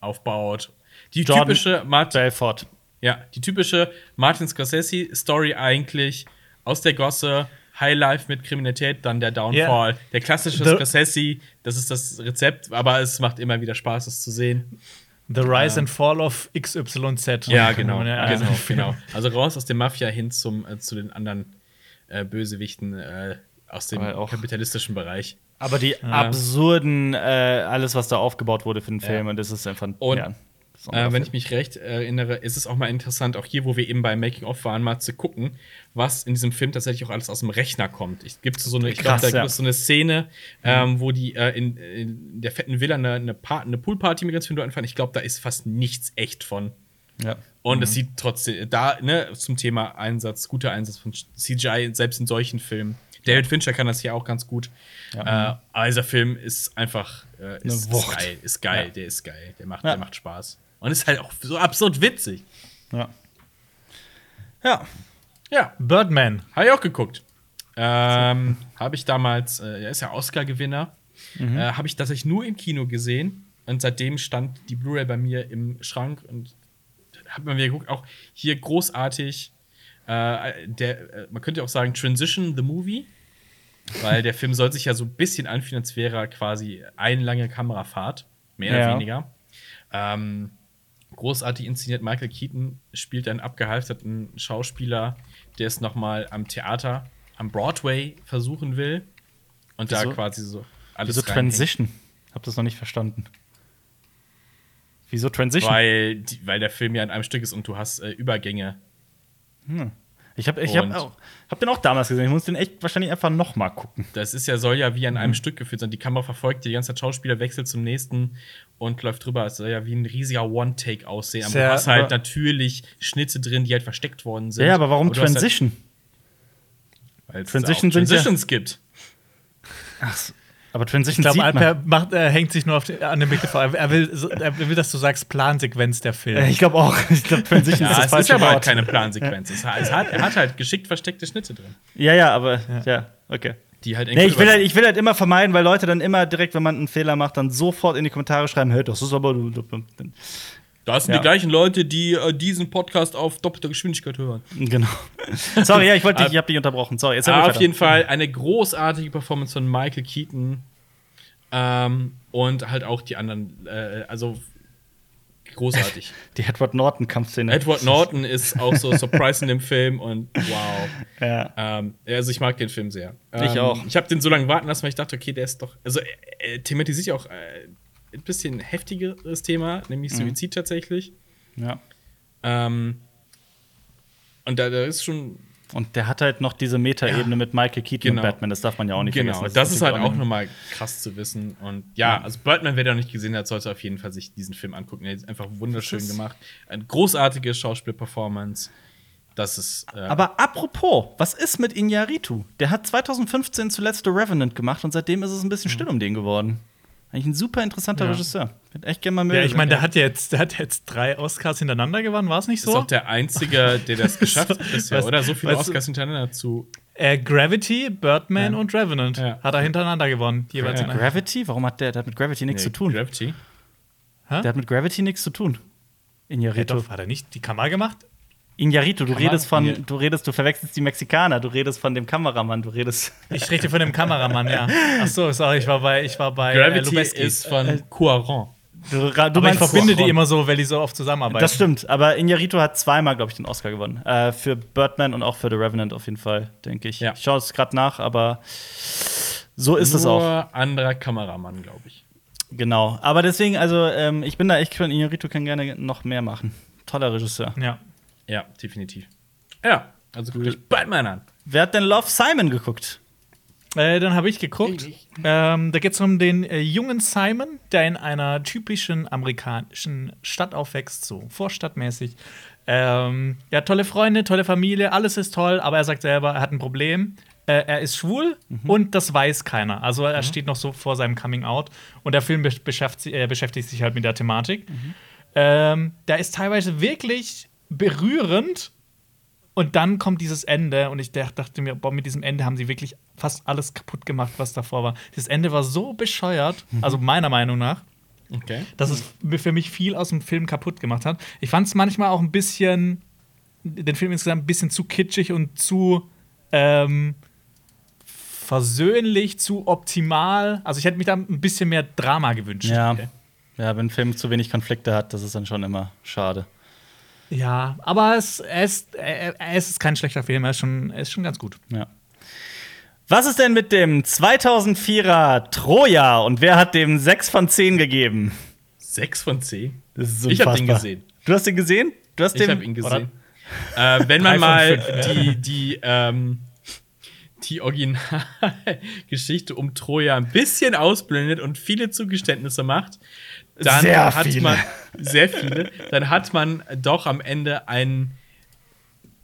aufbaut. Die Jordan typische Martin, Belfort. ja, die typische Martin Scorsese Story eigentlich aus der Gosse, Highlife mit Kriminalität, dann der Downfall. Der klassische The- Scorsese, das ist das Rezept, aber es macht immer wieder Spaß, es zu sehen. The Rise and Fall of XYZ. Ja, genau, ja genau, also- genau. Also raus aus der Mafia hin zum, äh, zu den anderen äh, Bösewichten äh, aus dem kapitalistischen Bereich. Aber die absurden, äh, alles, was da aufgebaut wurde für den Film, Ja. und das ist einfach Und, ja, Äh, wenn ich mich recht erinnere, ist es auch mal interessant, auch hier, wo wir eben bei Making of waren, mal zu gucken, was in diesem Film tatsächlich auch alles aus dem Rechner kommt. Ich gibt so eine, ich glaube, da ja. gibt es so eine Szene, ähm, wo die äh, in, in der fetten Villa eine, eine, eine Poolparty mit ganz vielen Leuten. Ich glaube, da ist fast nichts echt von. ja. Und Mhm. es sieht trotzdem, da, ne, zum Thema Einsatz, guter Einsatz von CGI, selbst in solchen Filmen. David Fincher kann das hier auch ganz gut. Äh, aber dieser Film ist einfach, äh, ist, ist geil, ist geil, Ja. der ist geil, der macht, Ja. der macht Spaß. Und ist halt auch so absurd witzig. ja. Ja. Ja, Birdman. habe ich auch geguckt. Ähm, habe ich damals, äh, er ist ja Oscar-Gewinner, Mhm. äh, habe ich tatsächlich nur im Kino gesehen. Und seitdem stand die Blu-ray bei mir im Schrank und hat man wieder geguckt, auch hier großartig. Äh, der, äh, man könnte auch sagen, Transition the Movie, weil der Film soll sich ja so ein bisschen anfühlen, als wäre er quasi eine lange Kamerafahrt, mehr Ja. oder weniger. Ähm, großartig inszeniert. Michael Keaton spielt einen abgehalfterten Schauspieler, der es noch mal am Theater, am Broadway versuchen will und da Wieso? quasi so alles Wieso reinhängt. Transition? Hab das noch nicht verstanden. Wieso Transition? Weil, weil der Film ja in einem Stück ist und du hast äh, Übergänge. Ich habe ich hab auch, hab den auch damals gesehen. Ich muss den echt wahrscheinlich einfach noch mal gucken. Das ist ja, soll ja wie an Mhm. einem Stück geführt sein. Die Kamera verfolgt die ganze Zeit Schauspieler wechselt zum nächsten und läuft drüber. Es soll ja wie ein riesiger One-Take aussehen. Aber Sehr- du hast halt natürlich Schnitte drin, die halt versteckt worden sind. Ja, aber warum Transition? Halt, weil es Transition sind ja- Transitions gibt. Ach, so. Aber Transition Ich glaube, sieht man. Alper macht, äh, hängt sich nur auf die, an dem Begriff. Er will, so- er will, dass du sagst Plansequenz der Film. Äh, Ich glaube auch. Ich glaube, Transition ist Ja, das es ist aber halt Wort. keine Plansequenz. Es hat, es hat, er hat halt geschickt versteckte Schnitte drin. Ja, ja, aber ja, okay. Die halt Nee, ich will, halt, ich will halt immer vermeiden, weil Leute dann immer direkt, wenn man einen Fehler macht, dann sofort in die Kommentare schreiben, hey, das ist aber. Das sind Ja. die gleichen Leute, die äh, diesen Podcast auf doppelter Geschwindigkeit hören. Genau. Sorry, ja, ich wollte dich, ich hab dich unterbrochen. Sorry, jetzt auf jeden Fall eine großartige Performance von Michael Keaton. Ähm, und halt auch die anderen, äh, also großartig. Die Edward Norton-Kampfszene. Edward Norton ist auch so surprise in dem Film und wow. Ja. Ähm, also ich mag den Film sehr. Ich ähm, auch. Ich habe den so lange warten lassen, weil ich dachte, okay, der ist doch. Also er, er thematisiert ja auch äh, ein bisschen heftigeres Thema, Mhm. nämlich Suizid tatsächlich. ja. Ähm, und da, da ist schon Und der hat halt noch diese Meta-Ebene Ja. mit Michael Keaton Genau. und Batman, das darf man ja auch nicht Genau, vergessen. das, ist halt auch nochmal krass zu wissen. Und ja, also Birdman, wer der noch nicht gesehen hat, sollte auf jeden Fall sich diesen Film angucken. Der ist einfach wunderschön Das ist- gemacht. Eine großartige Schauspielperformance. Das ist. Äh, Aber apropos, was ist mit Iñárritu? Der hat 2015 zuletzt The Revenant gemacht und seitdem ist es ein bisschen still um den geworden. Eigentlich ein super interessanter Ja. Regisseur. Ich hätte echt gerne mal Ja, ich meine, der Ja. hat jetzt, der hat jetzt drei Oscars hintereinander gewonnen, war es nicht ist so? auch der Einzige, der das geschafft hat bisher, Weißt- oder? So viele weißt Oscars hintereinander zu. Äh, Gravity, Birdman Ja. und Revenant Ja. hat er hintereinander gewonnen. Jeweils Ja. in. Gravity? Warum hat der, der hat mit Gravity nichts Nee, zu tun? Gravity. Der hat mit Gravity nichts zu tun. Ja, Iñárritu. doch, hat er nicht die Kamera gemacht? Iñárritu, du Kamera- redest von, Ja. du redest, du verwechselst die Mexikaner, du redest von dem Kameramann, du redest. Ich rede von dem Kameramann, ja. Ach so, sorry, ich war bei, ich war bei äh, Gravity Lubeski. ist von Cuaron. Du, du Aber ich verbinde die immer so, weil die so oft zusammenarbeiten. Das stimmt, aber Iñárritu hat zweimal, glaube ich, den Oscar gewonnen. Äh, für Birdman und auch für The Revenant auf jeden Fall, denke ich. Ja. Ich schaue es gerade nach, aber so ist es auch. Nur anderer Kameramann, glaube ich. Genau. Aber deswegen, also ähm, ich bin da echt von Iñárritu kann gerne noch mehr machen. Toller Regisseur. Ja. Ja, definitiv. Ja, also guckt euch beide mal an. Wer hat denn Love Simon geguckt? Äh, dann habe ich geguckt. Ähm, da geht es um den äh, jungen Simon, der in einer typischen amerikanischen Stadt aufwächst, so vorstadtmäßig. Ähm, ja, tolle Freunde, tolle Familie, alles ist toll, aber er sagt selber, er hat ein Problem. Äh, er ist schwul und das weiß keiner. Also er steht noch so vor seinem Coming Out und der Film be beschäftigt, äh, beschäftigt sich halt mit der Thematik. Ähm, der ist teilweise wirklich berührend und dann kommt dieses Ende und ich dach- dachte mir, boah, mit diesem Ende haben sie wirklich fast alles kaputt gemacht, was davor war. Das Ende war so bescheuert, also meiner Meinung nach, Okay. dass es für mich viel aus dem Film kaputt gemacht hat. Ich fand es manchmal auch ein bisschen, den Film insgesamt ein bisschen zu kitschig und zu ähm, versöhnlich, zu optimal. Also ich hätte mich da ein bisschen mehr Drama gewünscht. Ja. Okay. Ja, wenn ein Film zu wenig Konflikte hat, das ist dann schon immer schade. Ja, aber es, ist, er, er ist kein schlechter Film, er ist schon, er ist schon ganz gut. Ja. Was ist denn mit dem 2004er Troja und wer hat dem 6 von 10 gegeben? Sechs von zehn. Das ist Ich hab den unfassbar. gesehen. Du hast den gesehen? Du hast Ich habe ihn gesehen. Äh, wenn man mal die, die, ähm, die Originalgeschichte um Troja ein bisschen ausblendet und viele Zugeständnisse macht, dann Sehr hat viele. man sehr viele, dann hat man doch am Ende einen,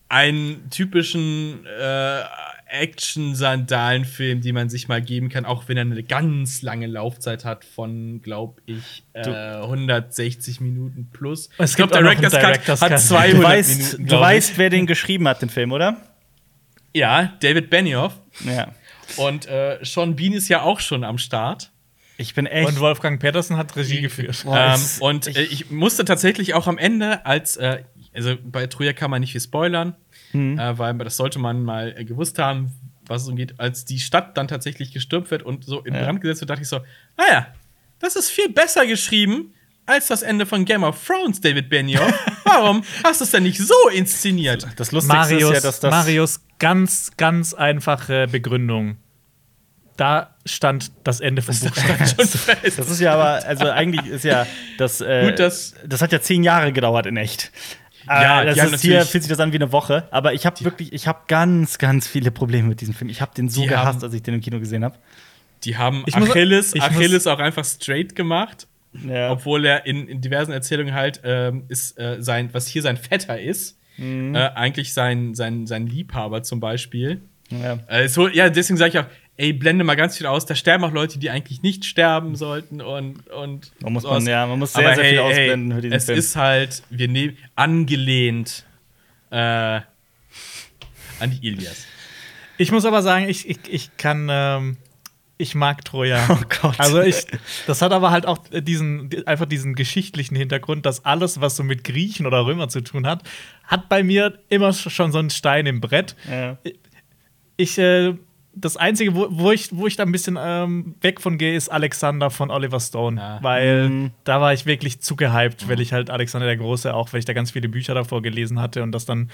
einen typischen äh, Action-Sandalen-Film, den man sich mal geben kann, auch wenn er eine ganz lange Laufzeit hat von, glaub ich, äh, 160 Minuten plus. Es ich glaube, einen Director's Cut Director's hat Cut. 200 Du weißt, Minuten. du weißt, wer den geschrieben hat, den Film, oder? Ja, David Benioff. Ja. Und äh, Sean Bean ist ja auch schon am Start. Ich bin echt. Und Wolfgang Petersen hat Regie geführt. Boah, Ähm, und äh, ich musste tatsächlich auch am Ende, als, äh, also bei Troja kann man nicht viel spoilern, Mhm. äh, weil das sollte man mal äh, gewusst haben, was es umgeht. Als die Stadt dann tatsächlich gestürmt wird und so in Ja. Brand gesetzt wird, dachte ich so, naja, das ist viel besser geschrieben als das Ende von Game of Thrones, David Benioff. Warum hast du es denn nicht so inszeniert? das Lustigste Marius, ist ja, dass das. Marius, ganz, ganz einfache Begründung. Da stand das Ende vom Buch. Schon fest. Das ist ja aber, also eigentlich ist ja das. Äh, Gut, das- das hat ja zehn Jahre gedauert in echt. Ja, Äh, das ist hier fühlt sich das an wie eine Woche. Aber ich habe wirklich, ich habe ganz, ganz viele Probleme mit diesem Film. Ich habe den so gehasst, haben- als ich den im Kino gesehen habe. Die haben Ich muss- Achilles, ich muss- Achilles auch einfach straight gemacht. Ja. Obwohl er in, in diversen Erzählungen halt ähm, ist äh, sein, was hier sein Vetter ist, Mhm. äh, eigentlich sein, sein, sein Liebhaber zum Beispiel. Ja. Äh, so, ja, deswegen sage ich auch, ey, blende mal ganz viel aus. Da sterben auch Leute, die eigentlich nicht sterben sollten und und Da muss man- ja, man muss sehr, Aber sehr hey, viel hey, ausblenden für diesen Es Film. ist halt, wir nehmen angelehnt äh, an die Ilias. Ich muss aber sagen, ich, ich, ich kann, ähm, ich mag Troja. Oh Gott. Also ich, das hat aber halt auch diesen, einfach diesen geschichtlichen Hintergrund, dass alles, was so mit Griechen oder Römer zu tun hat, hat bei mir immer schon so einen Stein im Brett. Ja. Ich, äh, das Einzige, wo, wo, ich, wo ich da ein bisschen ähm, weg von gehe, ist Alexander von Oliver Stone. Ja. Weil Mhm. da war ich wirklich zu gehypt, weil ich halt Alexander der Große, auch weil ich da ganz viele Bücher davor gelesen hatte und das dann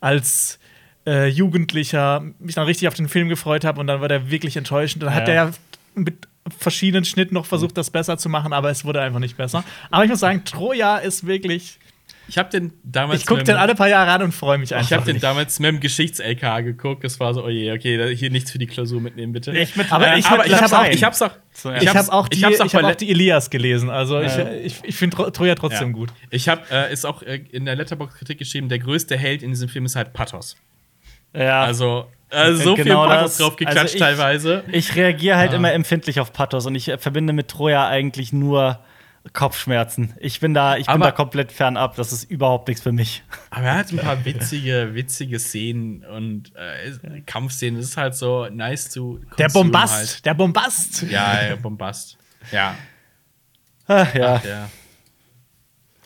als äh, Jugendlicher mich dann richtig auf den Film gefreut habe und dann war der wirklich enttäuschend. Dann hat Ja. er ja mit verschiedenen Schnitten noch versucht, das besser zu machen, aber es wurde einfach nicht besser. Aber ich muss sagen, Troja ist wirklich. Ich habe den damals Ich gucke mit den dem- alle paar Jahre an und freue mich einfach. Ich habe den damals mit dem Geschichts-LK geguckt. Das war so, oh je, okay, hier nichts für die Klausur mitnehmen, bitte. Ich mit- Aber äh, ich aber hab- ich, ich hab's hab auch, ein. ich hab's auch. So, ja. Ich hab's- habe auch, die, ich hab's ich auch hab auch die Elias gelesen. Also Ja. ich, ich, ich finde Tro- Troja trotzdem Ja. gut. Ich habe äh, ist auch äh, in der Letterbox-Kritik geschrieben, der größte Held in diesem Film ist halt Pathos. Ja. Also äh, so Genau viel Pathos das. drauf geklatscht Also ich- teilweise. Ich reagiere halt Ah. immer empfindlich auf Pathos und ich äh, verbinde mit Troja eigentlich nur Kopfschmerzen. Ich bin da, ich bin Aber- da komplett fernab. Das ist überhaupt nichts für mich. Aber er hat ein paar witzige, witzige Szenen und äh, Kampfszenen. Das ist halt so nice zu Der Bombast, Halt. der Bombast. Ja, ja, Bombast. Ja, Ach, ja. der.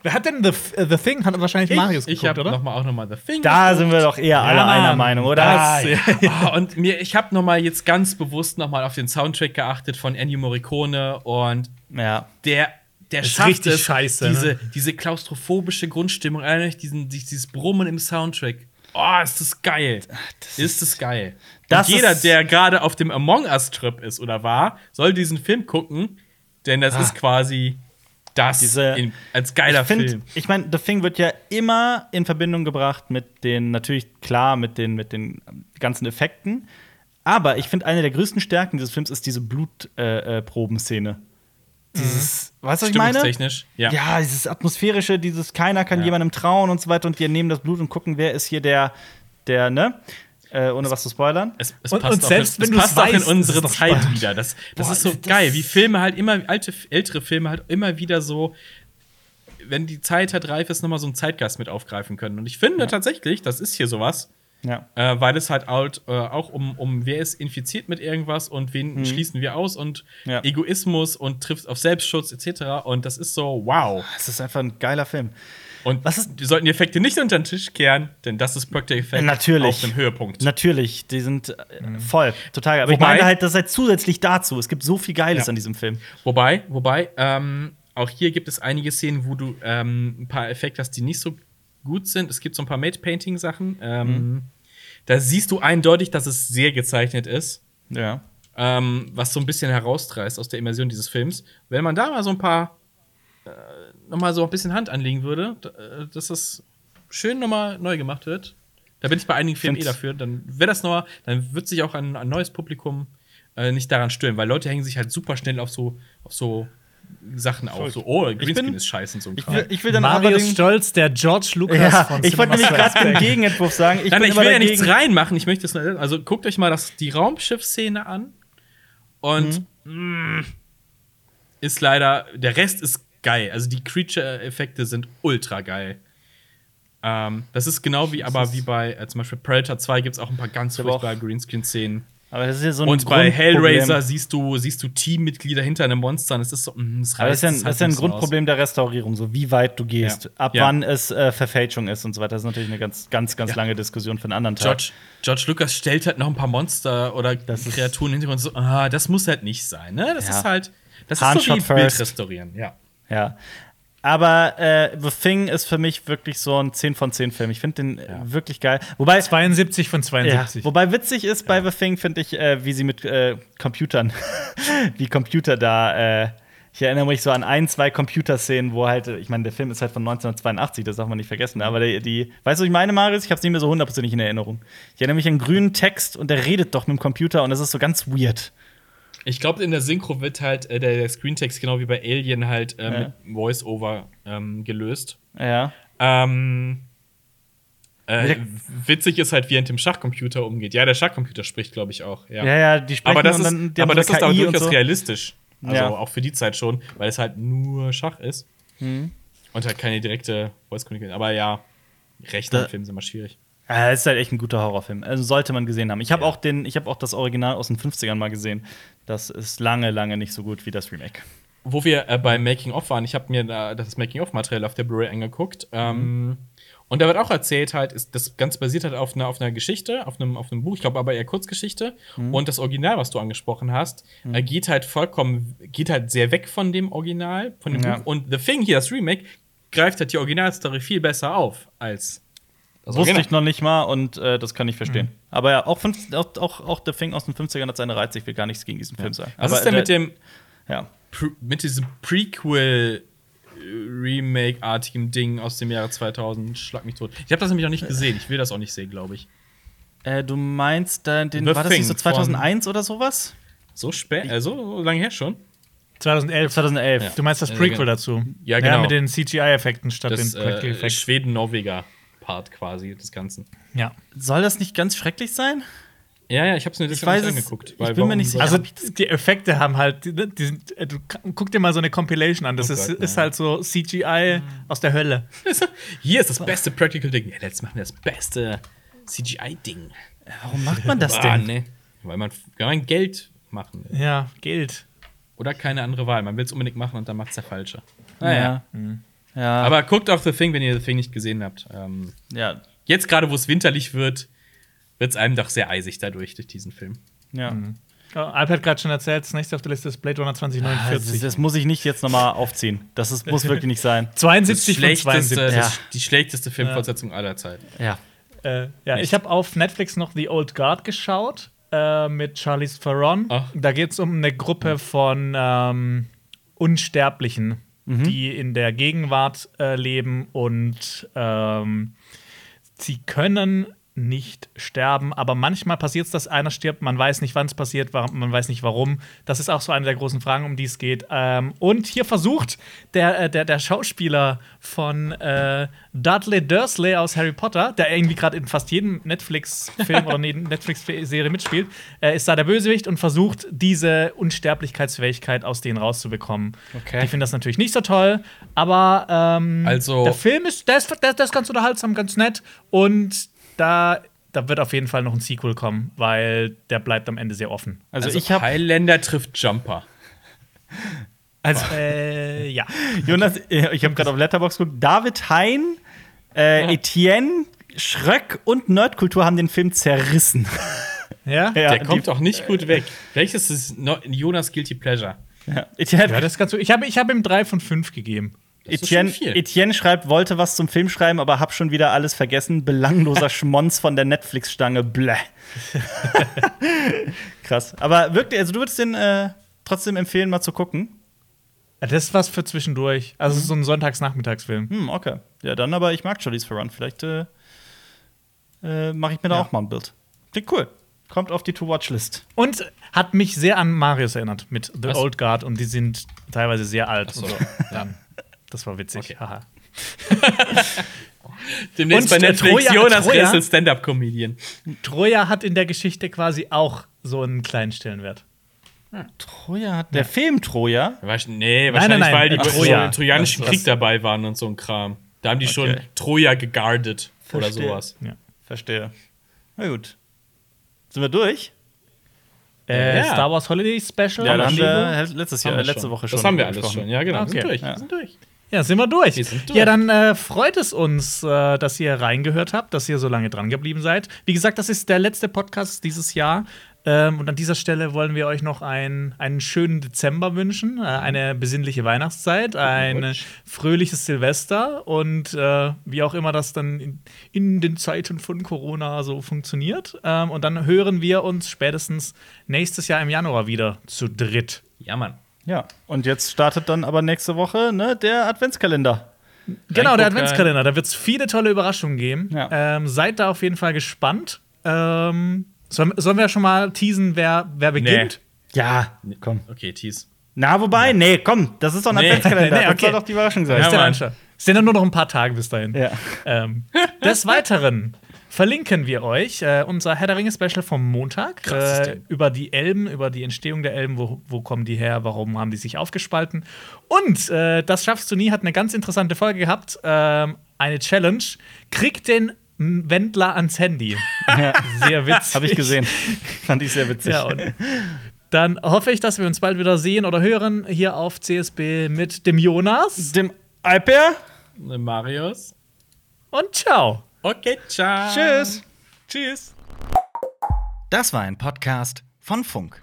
Wer hat denn The, äh, The Thing? Hat wahrscheinlich Marius ich geguckt, habe oder? noch mal auch noch mal The Thing. Da geguckt. sind wir doch eher alle Ja, einer. Meinung, oder? Das- Ah, und mir, ich habe noch mal jetzt ganz bewusst noch mal auf den Soundtrack geachtet von Ennio Morricone und ja. der der Ist schafft es, scheiße, diese, ne? diese klaustrophobische Grundstimmung, eigentlich diesen, dieses Brummen im Soundtrack. Oh, ist das geil. ist das geil. Das und jeder, der gerade auf dem Among Us-Trip ist oder war, soll diesen Film gucken, denn das Ah. ist quasi das Diese- in, als geiler ich find, Film. Ich meine, The Thing wird ja immer in Verbindung gebracht mit den, natürlich klar, mit den, mit den ganzen Effekten. Aber ich finde, eine der größten Stärken dieses Films ist diese Blutprobenszene. Äh, Probenszene. Dieses, weißt du, was ich meine? Stimmungstechnisch. Ja. Ja, dieses atmosphärische, dieses keiner kann Ja. jemandem trauen und so weiter und die nehmen das Blut und gucken, wer ist hier der, der, ne? Äh, ohne was zu spoilern. Es, es Und- passt und auch selbst in, wenn es du's passt auch in weißt, unsere es Zeit spannend. wieder. Das, das Boah, ist so das- geil, wie Filme halt immer, alte, ältere Filme halt immer wieder so, wenn die Zeit halt reif ist, nochmal so einen Zeitgeist mit aufgreifen können. Und ich finde tatsächlich, das ist hier sowas, Ja. äh, weil es halt out, äh, auch um, um wer ist infiziert mit irgendwas und wen schließen wir aus und Mhm. Ja. Egoismus und trifft auf Selbstschutz etc. Und das ist so, wow. Es ist einfach ein geiler Film. Und Was ist- wir sollten die Effekte nicht unter den Tisch kehren, denn das ist Practical Effect Natürlich. auf dem Höhepunkt. Natürlich, die sind äh, voll, total geil. Aber ich Wobei- meine halt, das ist halt zusätzlich dazu. Es gibt so viel Geiles Ja. an diesem Film. Wobei, wobei, ähm, auch hier gibt es einige Szenen, wo du ähm, ein paar Effekte hast, die nicht so gut sind. Es gibt so ein paar Made-Painting-Sachen. Ähm, Da siehst du eindeutig, dass es sehr gezeichnet ist, Ja. ähm, was so ein bisschen herausreißt aus der Immersion dieses Films. Wenn man da mal so ein paar äh, noch mal so ein bisschen Hand anlegen würde, äh, dass das schön nochmal neu gemacht wird. Da bin ich bei einigen Filmen eh dafür. Dann wäre das noch, dann wird sich auch ein, ein neues Publikum äh, nicht daran stören, weil Leute hängen sich halt super schnell auf so, auf so Sachen auf. So, oh, Greenscreen ist scheiße und so ein Ich Kram. will, ich will dann Marius Stolz, der George Lucas Ja, von ich wollte nämlich gerade den. Gegenentwurf sagen. Ich Nein, ich will ja nichts reinmachen. Ich möchte es. Also guckt euch mal das, die Raumschiff-Szene an. Und Mhm. mm, ist leider. Der Rest ist geil. Also die Creature-Effekte sind ultra geil. Ähm, das ist genau wie, aber wie bei äh, zum Beispiel Predator 2 gibt es auch ein paar ganz auch- furchtbare Greenscreen-Szenen. Aber das ist ja so ein Und bei Grundproblem. Hellraiser siehst du, siehst du Teammitglieder hinter einem Monster. Und es ist so, mm, es Aber das ist ja, ein- das ist ja ein halt so aus. Grundproblem der Restaurierung, so wie weit du gehst, Ja. ab Ja. wann es äh, Verfälschung ist und so weiter. Das ist natürlich eine ganz, ganz, ganz lange Diskussion für einen anderen Tag. George, George Lucas stellt halt noch ein paar Monster oder Das Kreaturen im Hintergrund so, ah, das muss halt nicht sein, ne? Das ist halt, das Handshot ist so wie Bild restaurieren, ja. Ja. Aber äh, The Thing ist für mich wirklich so ein 10 von 10 Film. Ich finde den äh, wirklich geil. Wobei, 72 von ja, 72. wobei witzig ist bei The Thing, finde ich, äh, wie sie mit äh, Computern, wie Computer da. Äh, ich erinnere mich so an ein, zwei Computerszenen, wo halt, ich meine, der Film ist halt von 1982, das darf man nicht vergessen. Aber die, die weißt du, was ich meine, Marius? Ich habe es nicht mehr so hundertprozentig in Erinnerung. Ich erinnere mich an einen grünen Text und der redet doch mit dem Computer und das ist so ganz weird. Ich glaube, in der Synchro wird halt äh, der, der Screentext genau wie bei Alien halt äh, Ja. mit Voice-Over ähm, gelöst. Ja. Ähm, äh, witzig ist halt, wie er mit dem Schachcomputer umgeht. Ja, der Schachcomputer spricht, glaube ich, auch. Ja. Ja, ja, die sprechen aber das ist, dann, aber das ist aber KI und durchaus so. realistisch. Also Ja. auch für die Zeit schon, weil es halt nur Schach ist. Mhm. Und halt keine direkte Voice-Kommunikation. Aber ja, Rechnerfilme sind immer schwierig. Ja, es ist halt echt ein guter Horrorfilm. Also sollte man gesehen haben. Ich habe auch den, ich habe auch das Original aus den 50ern mal gesehen. Das ist lange, lange nicht so gut wie das Remake. Wo wir äh, bei Making of waren, ich habe mir da das Making of Material auf der Blu-ray angeguckt. Ähm, und da wird auch erzählt halt, ist das ganz basiert halt auf einer, auf einer Geschichte, auf einem, auf einem Buch, ich glaube aber eher Kurzgeschichte. Und das Original, was du angesprochen hast, äh, geht halt vollkommen, geht halt sehr weg von dem Original, von dem Ja. Buch. Und The Thing hier, das Remake, greift halt die Originalstory viel besser auf als das Wusste ich noch nicht mal und äh, das kann ich verstehen. Aber ja, auch, fünf, auch, auch, auch The Thing aus den 50ern hat seine Reize. Ich will gar nichts gegen diesen Film sagen. Was Aber ist denn der- mit dem Ja. Mit diesem Prequel Remake-artigen Ding aus dem Jahre 2000, schlag mich tot. Ich habe das nämlich noch nicht gesehen. Ich will das auch nicht sehen, glaube ich. Äh, du meinst, äh, den, The war das nicht so 2001 oder sowas? So spät, äh, so lange her schon. 2011. 2011. Ja. Du meinst das Ja, Prequel genau. dazu? Ja, genau. mit den CGI-Effekten statt Das den äh, Schweden-Norweger-Part quasi des Ganzen. Ja. Soll das nicht ganz schrecklich sein? Ja, ja, ich habe es mir deswegen weiß angeguckt. ich bin mir nicht sicher. Also die Effekte haben halt, die, die sind, äh, du guck dir mal so eine Compilation an. Das Oh ist, Gott, ist halt so CGI aus der Hölle. Hier ist das beste Practical-Ding. Ja, jetzt machen wir das beste CGI-Ding. Warum macht man das Ah, denn? nee. Weil man, weil man Geld machen will. Ja, Geld. Oder keine andere Wahl. Man will es unbedingt machen und dann macht es der Falsche. Ja. Naja. Ja. Aber guckt auch The Thing, wenn ihr The Thing nicht gesehen habt. Ähm, ja. jetzt gerade, wo es winterlich wird, wird es einem doch sehr eisig dadurch, durch diesen Film. Ja. Oh, Alp hat gerade schon erzählt, das nächste auf der Liste ist Blade Runner Ah, Das, 2049. das muss ich nicht jetzt nochmal aufziehen. Das ist, muss wirklich nicht sein. 72 von schlechteste, 72. Ja. das, die schlechteste Filmfortsetzung aller Zeiten. Ja. Äh, ja, ich habe auf Netflix noch The Old Guard geschaut äh, mit Charlize Theron. Ach. Da geht es um eine Gruppe von ähm, Unsterblichen. Mhm. die in der Gegenwart äh, leben und ähm, sie können nicht sterben, aber manchmal passiert es, dass einer stirbt, man weiß nicht, wann es passiert, man weiß nicht warum. Das ist auch so eine der großen Fragen, um die es geht. Ähm, und hier versucht der, äh, der, der Schauspieler von äh, Dudley Dursley aus Harry Potter, der irgendwie gerade in fast jedem Netflix-Film oder Netflix-Serie mitspielt, äh, ist da der Bösewicht und versucht, diese Unsterblichkeitsfähigkeit aus denen rauszubekommen. Okay. Die finden das natürlich nicht so toll, aber ähm, also der Film ist, der ist, der, der ist ganz unterhaltsam, ganz nett und da, da wird auf jeden Fall noch ein Sequel kommen, weil der bleibt am Ende sehr offen. Also, also ich habe Highlander trifft Jumper. Also äh, ja. Jonas, äh, ich habe gerade auf Letterbox geguckt. David Hein, äh, ja. Etienne, Schröck und Nerdkultur haben den Film zerrissen. Ja? ja der kommt auch nicht gut weg. Welches ist Jonas Guilty Pleasure? Ja, Etienne, ja das kannst du. Ich habe ich hab ihm drei von fünf gegeben. Etienne, Etienne, schreibt, wollte was zum Film schreiben, aber hab schon wieder alles vergessen. Belangloser Schmonz von der Netflix-Stange. Bläh. Krass. Aber wirklich, also du würdest den äh, trotzdem empfehlen, mal zu gucken. Ja, das ist was für zwischendurch. Also mhm. so ein Sonntagsnachmittagsfilm. Hm, okay. Ja, dann aber, ich mag Charlie's for Run. Vielleicht äh, äh, mache ich mir da ja. auch mal ein Bild. Klingt cool. Kommt auf die To-Watch-List. Und hat mich sehr an Marius erinnert mit The was? Old Guard und die sind teilweise sehr alt. So. So. Ja. Das war witzig. Okay. Haha. Demnächst bei Netflix Troja, Jonas Troja, Ressel Stand-Up-Comedian. Troja hat in der Geschichte quasi auch so einen kleinen Stellenwert. Hm. Troja hat. Der ja. Film Troja? Nee, wahrscheinlich, nein, nein, nein, weil die Troja. So Trojanischen Krieg dabei waren und so ein Kram. Da haben die okay. schon Troja geguardet oder sowas. Ja. Verstehe. Na gut. Sind wir durch? Äh, ja. Star Wars Holiday Special. Ja, haben wir letztes Jahr, letzte Woche schon. Das haben wir alles schon, ja, genau. Okay. Wir sind durch. Ja. Wir sind durch. Ja, sind wir durch. Wir sind durch. Ja, dann äh, freut es uns, äh, dass ihr reingehört habt, dass ihr so lange dran geblieben seid. Wie gesagt, das ist der letzte Podcast dieses Jahr. Ähm, und an dieser Stelle wollen wir euch noch ein, einen schönen Dezember wünschen, äh, eine besinnliche Weihnachtszeit, ein fröhliches Silvester und äh, wie auch immer das dann in, in, den Zeiten von Corona so funktioniert. Ähm, und dann hören wir uns spätestens nächstes Jahr im Januar wieder zu dritt. Ja, Mann. Ja, und jetzt startet dann aber nächste Woche ne, der Adventskalender. Genau, der Adventskalender. Da wird es viele tolle Überraschungen geben. Ja. Ähm, seid da auf jeden Fall gespannt. Ähm, sollen, sollen wir schon mal teasen, wer, wer beginnt? Nee. Ja, komm. Okay, tease. Na, wobei, ja. nee, komm, das ist doch ein nee. Adventskalender. nee, okay. Das soll doch die Überraschung sein. Ja, es sind ja nur noch ein paar Tage bis dahin. Ja. Ähm, des Weiteren verlinken wir euch äh, unser Herr der Ringe Special vom Montag äh, über die Elben, über die Entstehung der Elben, wo, wo kommen die her, warum haben die sich aufgespalten. Und äh, das schaffst du nie hat eine ganz interessante Folge gehabt, ähm, eine Challenge. Krieg den Wendler ans Handy. Ja. Sehr witzig. Habe ich gesehen. Fand ich sehr witzig. Ja, dann hoffe ich, dass wir uns bald wieder sehen oder hören hier auf CSB mit dem Jonas, dem Alper, dem Marius und ciao. Okay, ciao. Tschüss. Tschüss. Das war ein Podcast von Funk.